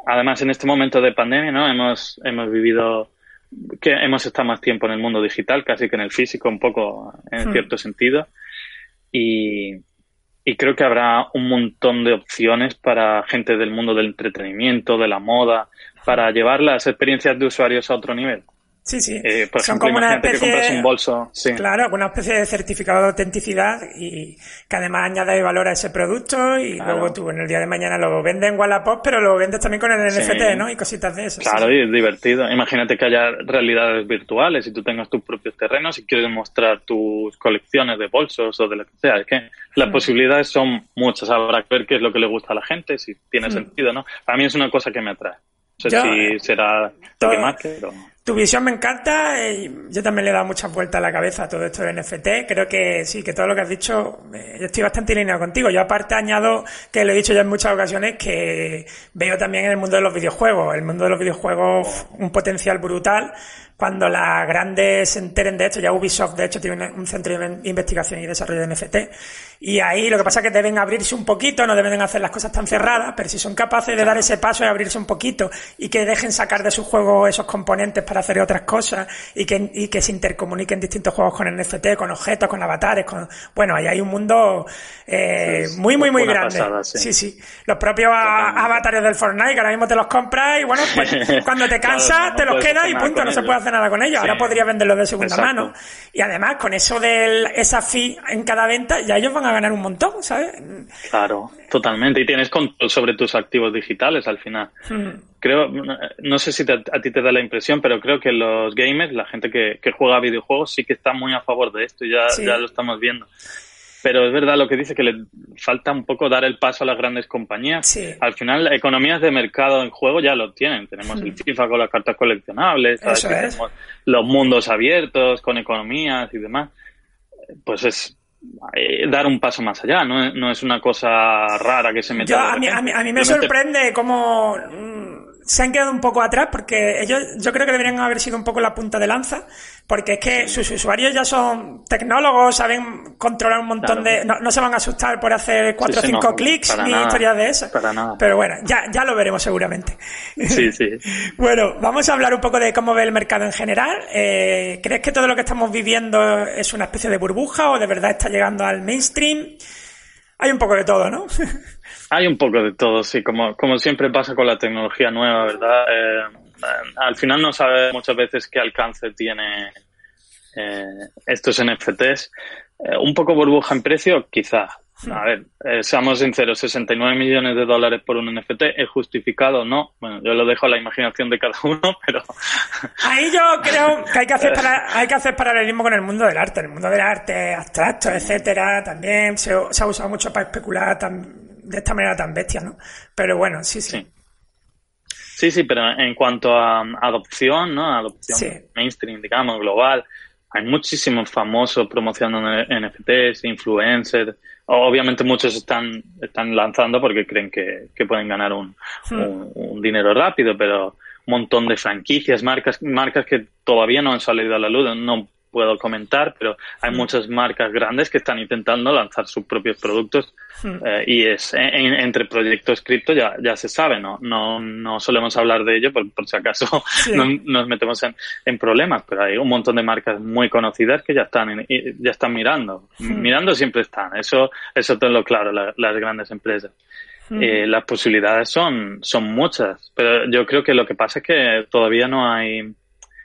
Además, en este momento de pandemia, ¿no? Hemos, hemos vivido que hemos estado más tiempo en el mundo digital, casi que en el físico, un poco en cierto sentido. Y, y creo que habrá un montón de opciones para gente del mundo del entretenimiento, de la moda, para llevar las experiencias de usuarios a otro nivel. Sí, sí. Eh, Son como una especie, un bolso. Claro, una especie de certificado de autenticidad y que además añade valor a ese producto y luego tú en el día de mañana lo vendes en Wallapop, pero lo vendes también con el NFT, ¿no? Y cositas de eso. Claro, y es divertido. Imagínate que haya realidades virtuales y tú tengas tus propios terrenos y quieres mostrar tus colecciones de bolsos o de lo que sea. Es que las mm. posibilidades son muchas. Habrá que ver qué es lo que le gusta a la gente, si tiene mm. sentido, ¿no? Para mí es una cosa que me atrae. No sé si será lo que más, pero... Tu visión me encanta. Y yo también le he dado muchas vueltas a la cabeza a todo esto de NFT. Creo que sí, que todo lo que has dicho, eh, yo estoy bastante alineado contigo. Yo aparte añado, que lo he dicho ya en muchas ocasiones, que veo también en el mundo de los videojuegos. El mundo de los videojuegos un potencial brutal cuando las grandes se enteren de esto, ya Ubisoft de hecho tiene un centro de investigación y desarrollo de NFT, y ahí lo que pasa es que deben abrirse un poquito, no deben hacer las cosas tan cerradas, pero si son capaces de dar ese paso y abrirse un poquito y que dejen sacar de su juego esos componentes para hacer otras cosas y que, y que se intercomuniquen distintos juegos con NFT, con objetos, con avatares, con, bueno, ahí hay un mundo, eh, muy, muy, muy grande. sí. sí. Los propios avatares del Fortnite, que ahora mismo te los compras y bueno, pues cuando te cansas, te los quedas y punto, no se puede hacer nada con ellos. Ahora podría venderlos de segunda mano. Y además, con eso de esa fee en cada venta, ya ellos van a ganar un montón, ¿sabes? Claro, totalmente. Y tienes control sobre tus activos digitales al final. Hmm. Creo, no sé si a ti te da la impresión, pero creo que los gamers, la gente que, juega videojuegos, sí que está muy a favor de esto ya, ya lo estamos viendo. Pero es verdad lo que dice, que le falta un poco dar el paso a las grandes compañías. Al final, economías de mercado en juego ya lo tienen. Tenemos el hmm. FIFA con las cartas coleccionables, tenemos los mundos abiertos con economías y demás. Pues es eh, dar un paso más allá, no, no es una cosa rara que se meta. a, mí, a, mí, me sorprende cómo mm, se han quedado un poco atrás porque ellos yo creo que deberían haber sido un poco la punta de lanza porque es que sus usuarios ya son tecnólogos, saben controlar un montón de... No, se van a asustar por hacer cuatro o cinco clics ni historias de eso. Pero bueno, ya, ya lo veremos seguramente. Sí, sí. bueno, vamos a hablar un poco de cómo ve el mercado en general. Eh, ¿Crees que todo lo que estamos viviendo es una especie de burbuja o de verdad está llegando al mainstream? Hay un poco de todo, ¿no? Hay un poco de todo, sí, como, como siempre pasa con la tecnología nueva, ¿verdad? Eh, al final no sabe muchas veces qué alcance tiene eh, estos NFTs. Eh, un poco burbuja en precio, quizá. A ver, eh, seamos sinceros, 69 millones de dólares por un NFT, ¿es justificado o no? Bueno, yo lo dejo a la imaginación de cada uno, pero... Ahí yo creo que hay que hacer, hay que hacer paralelismo con el mundo del arte. El mundo del arte abstracto, etcétera, también se, ha usado mucho para especular de esta manera tan bestia, ¿no? Pero bueno, sí. sí. Sí, sí, pero en cuanto a adopción, ¿no? Adopción mainstream, digamos, global, hay muchísimos famosos promocionando NFTs, influencers. Obviamente muchos están, están lanzando porque creen que, pueden ganar un, hmm. un, dinero rápido, pero un montón de franquicias, marcas, marcas que todavía no han salido a la luz, no puedo comentar, pero hay muchas marcas grandes que están intentando lanzar sus propios productos eh, y es entre proyectos cripto ya, ya se sabe, ¿no? No, no solemos hablar de ello por, si acaso nos metemos en, en, problemas, pero hay un montón de marcas muy conocidas que ya están ya están mirando. Mirando siempre están, eso, eso lo claro, las grandes empresas. Eh, las posibilidades son, son muchas, pero yo creo que lo que pasa es que todavía no hay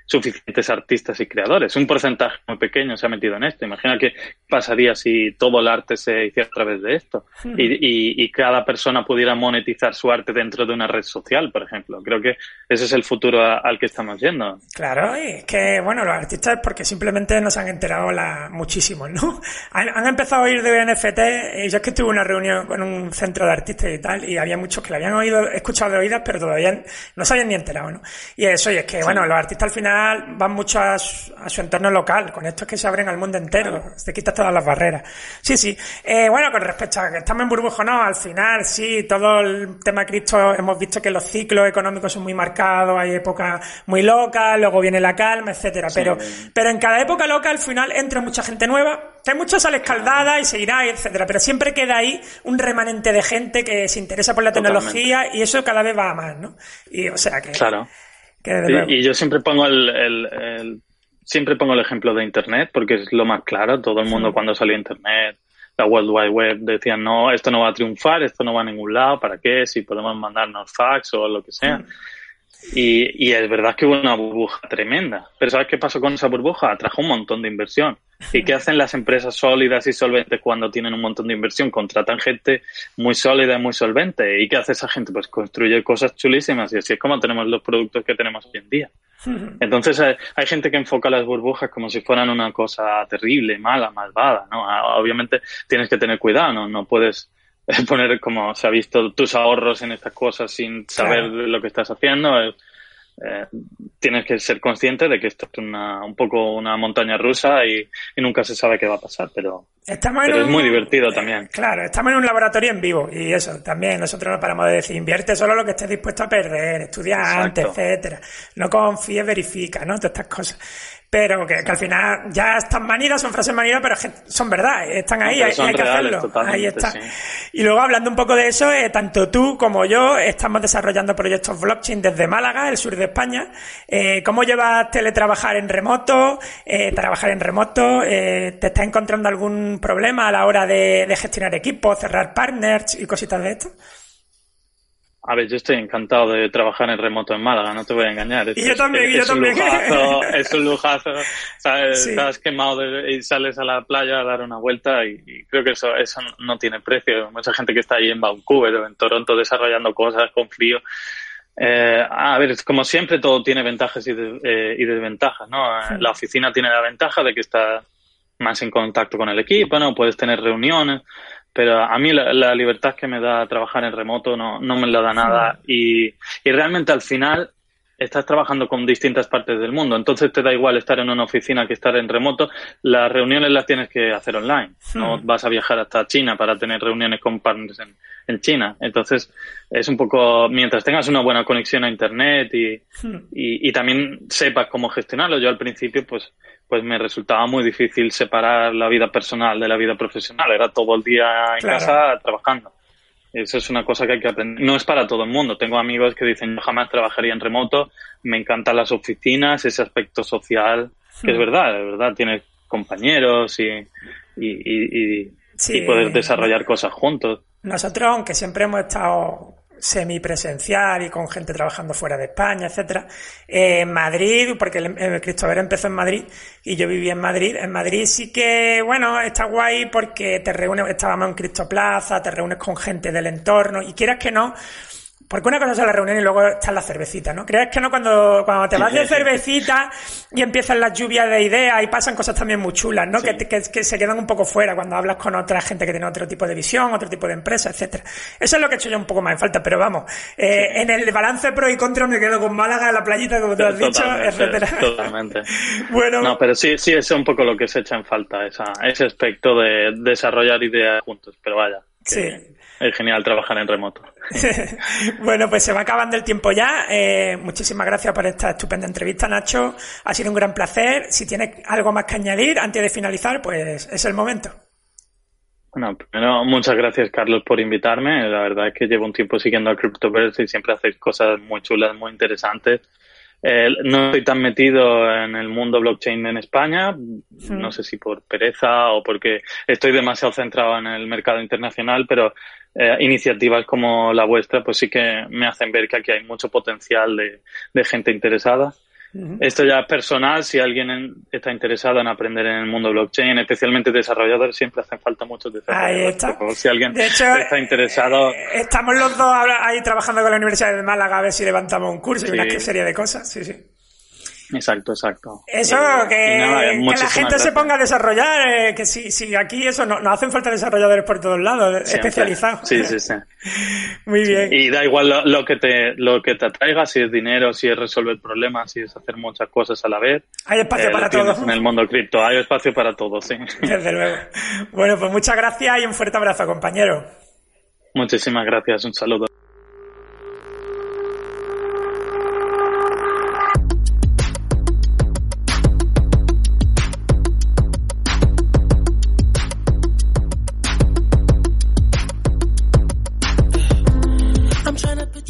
suficientes artistas y creadores. Un porcentaje muy pequeño se ha metido en esto. Imagina qué pasaría si todo el arte se hiciera a través de esto y, y, cada persona pudiera monetizar su arte dentro de una red social, por ejemplo. Creo que ese es el futuro al que estamos yendo. Claro, y es que, bueno, los artistas porque simplemente nos han enterado la, muchísimo, ¿no? Han, empezado a oír de NFT. Y yo es que tuve una reunión con un centro de artistas y tal, y había muchos que lo habían oído, escuchado de oídas, pero todavía no se habían ni enterado, ¿no? Y eso, y es que, bueno, los artistas al final van mucho a su, entorno local. Con esto es que se abren al mundo entero. Se quitan todas las barreras. Sí, sí. Eh, bueno, con respecto a que estamos en burbujo, no. Al final, sí, todo el tema cripto, hemos visto que los ciclos económicos son muy marcados. Hay épocas muy locas, luego viene la calma, etcétera. Pero, pero en cada época loca, al final, entra mucha gente nueva. Que hay mucha sale escaldada y se irá, etcétera. Pero siempre queda ahí un remanente de gente que se interesa por la tecnología y eso cada vez va a más, ¿no? Y, o sea que. Claro y yo siempre pongo el, siempre pongo el ejemplo de Internet porque es lo más claro. Todo el mundo cuando salió Internet, la World Wide Web decían no, esto no va a triunfar, esto no va a ningún lado, ¿para qué? Si podemos mandarnos fax o lo que sea. Y, y es verdad que hubo una burbuja tremenda. Pero ¿sabes qué pasó con esa burbuja? Atrajo un montón de inversión. ¿Y qué hacen las empresas sólidas y solventes cuando tienen un montón de inversión? Contratan gente muy sólida y muy solvente. ¿Y qué hace esa gente? Pues construye cosas chulísimas y así es como tenemos los productos que tenemos hoy en día. Entonces hay, gente que enfoca las burbujas como si fueran una cosa terrible, mala, malvada. ¿no? Ah, obviamente tienes que tener cuidado, ¿no? No puedes poner como se ha visto tus ahorros en estas cosas sin saber lo que estás haciendo. Eh, tienes que ser consciente de que esto es una, un poco una montaña rusa y, nunca se sabe qué va a pasar, pero, es muy divertido también. Claro, estamos en un laboratorio en vivo y eso también nosotros no paramos de decir, invierte solo lo que estés dispuesto a perder, estudia antes, etcétera, no confíes, verifica, ¿no? Todas estas cosas pero que, al final ya están manidas, son frases manidas, pero son verdad, están ahí, hay, que hacerlo. Ahí está. Y luego hablando un poco de eso, eh, tanto tú como yo estamos desarrollando proyectos blockchain desde Málaga, el sur de España. Eh, ¿Cómo llevas teletrabajar en remoto? Eh, trabajar en remoto, eh, ¿te está encontrando algún problema a la hora de, de gestionar equipos, cerrar partners y cositas de esto? A ver, yo estoy encantado de trabajar en remoto en Málaga, no te voy a engañar. y yo también, y yo también. es un lujazo. ¿sabes? Estás quemado y sales a la playa a dar una vuelta y, creo que eso, eso no tiene precio. Mucha gente que está ahí en Vancouver o en Toronto desarrollando cosas con frío. Eh, a ver, como siempre, todo tiene ventajas y, eh, y desventajas, ¿no? La oficina tiene la ventaja de que está más en contacto con el equipo, ¿no? Puedes tener reuniones, pero a mí la, libertad que me da trabajar en remoto no, no me la da nada. Y, y realmente al final estás trabajando con distintas partes del mundo, entonces te da igual estar en una oficina que estar en remoto, las reuniones las tienes que hacer online, no vas a viajar hasta China para tener reuniones con partners en, en China, entonces es un poco, mientras tengas una buena conexión a Internet y, y, y también sepas cómo gestionarlo, yo al principio pues pues me resultaba muy difícil separar la vida personal de la vida profesional. Era todo el día en casa trabajando. Eso es una cosa que hay que aprender. No es para todo el mundo. Tengo amigos que dicen, yo jamás trabajaría en remoto, me encantan las oficinas, ese aspecto social, que es hmm. verdad, es verdad, tienes compañeros y, y, y, y poder desarrollar cosas juntos. Nosotros, aunque siempre hemos estado semipresencial y con gente trabajando fuera de España, etcétera. en Madrid, porque el, Cristóbal empezó en Madrid y yo viví en Madrid. En Madrid sí que, bueno, está guay porque te reúnes, estábamos en Cristo Plaza, te reúnes con gente del entorno y quieras que no, porque una cosa es la reunión y luego está la cervecita, ¿no? ¿Crees que no cuando, cuando te vas de cervecita y empiezan las lluvias de ideas y pasan cosas también muy chulas, ¿no? Que, que, que, se quedan un poco fuera cuando hablas con otra gente que tiene otro tipo de visión, otro tipo de empresa, etcétera. Eso es lo que he hecho yo un poco más en falta, pero vamos, eh, en el balance pro y contra me quedo con Málaga, la playita, como tú has dicho, etcétera. Totalmente. bueno. No, pero sí, sí, es un poco lo que se echa en falta, esa, ese aspecto de desarrollar ideas juntos, pero vaya. Sí es genial trabajar en remoto. bueno, pues se va acabando el tiempo ya. Eh, muchísimas gracias por esta estupenda entrevista, Nacho. Ha sido un gran placer. Si tienes algo más que añadir antes de finalizar, pues es el momento. Bueno, primero, muchas gracias, Carlos, por invitarme. La verdad es que llevo un tiempo siguiendo a Cryptoverse y siempre hacéis cosas muy chulas, muy interesantes. Eh, no estoy tan metido en el mundo blockchain en España, no sé si por pereza o porque estoy demasiado centrado en el mercado internacional, pero eh, iniciativas como la vuestra, pues sí que me hacen ver que aquí hay mucho potencial de, gente interesada. Esto ya es personal, si alguien está interesado en aprender en el mundo blockchain, especialmente desarrolladores, siempre hacen falta muchos desarrolladores. Ahí está. Si alguien está interesado... Eh, estamos los dos ahí trabajando con la Universidad de Málaga a ver si levantamos un curso y una serie de cosas. Sí, sí. Exacto, exacto. Eso, que, la gente se ponga a desarrollar, eh, que si, si aquí eso, no, no hacen falta desarrolladores por todos lados, especializados. Sí, sí, sí. Muy bien. Y da igual lo, que te, lo que te atraiga, si es dinero, si es resolver problemas, si es hacer muchas cosas a la vez. Hay espacio eh, para todos. En el mundo cripto hay espacio para todos, sí. Desde luego. Bueno, pues muchas gracias y un fuerte abrazo, compañero. Muchísimas gracias, un saludo.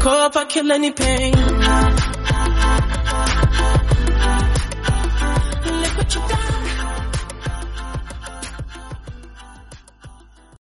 Cope, I kill any pain. Look what you got.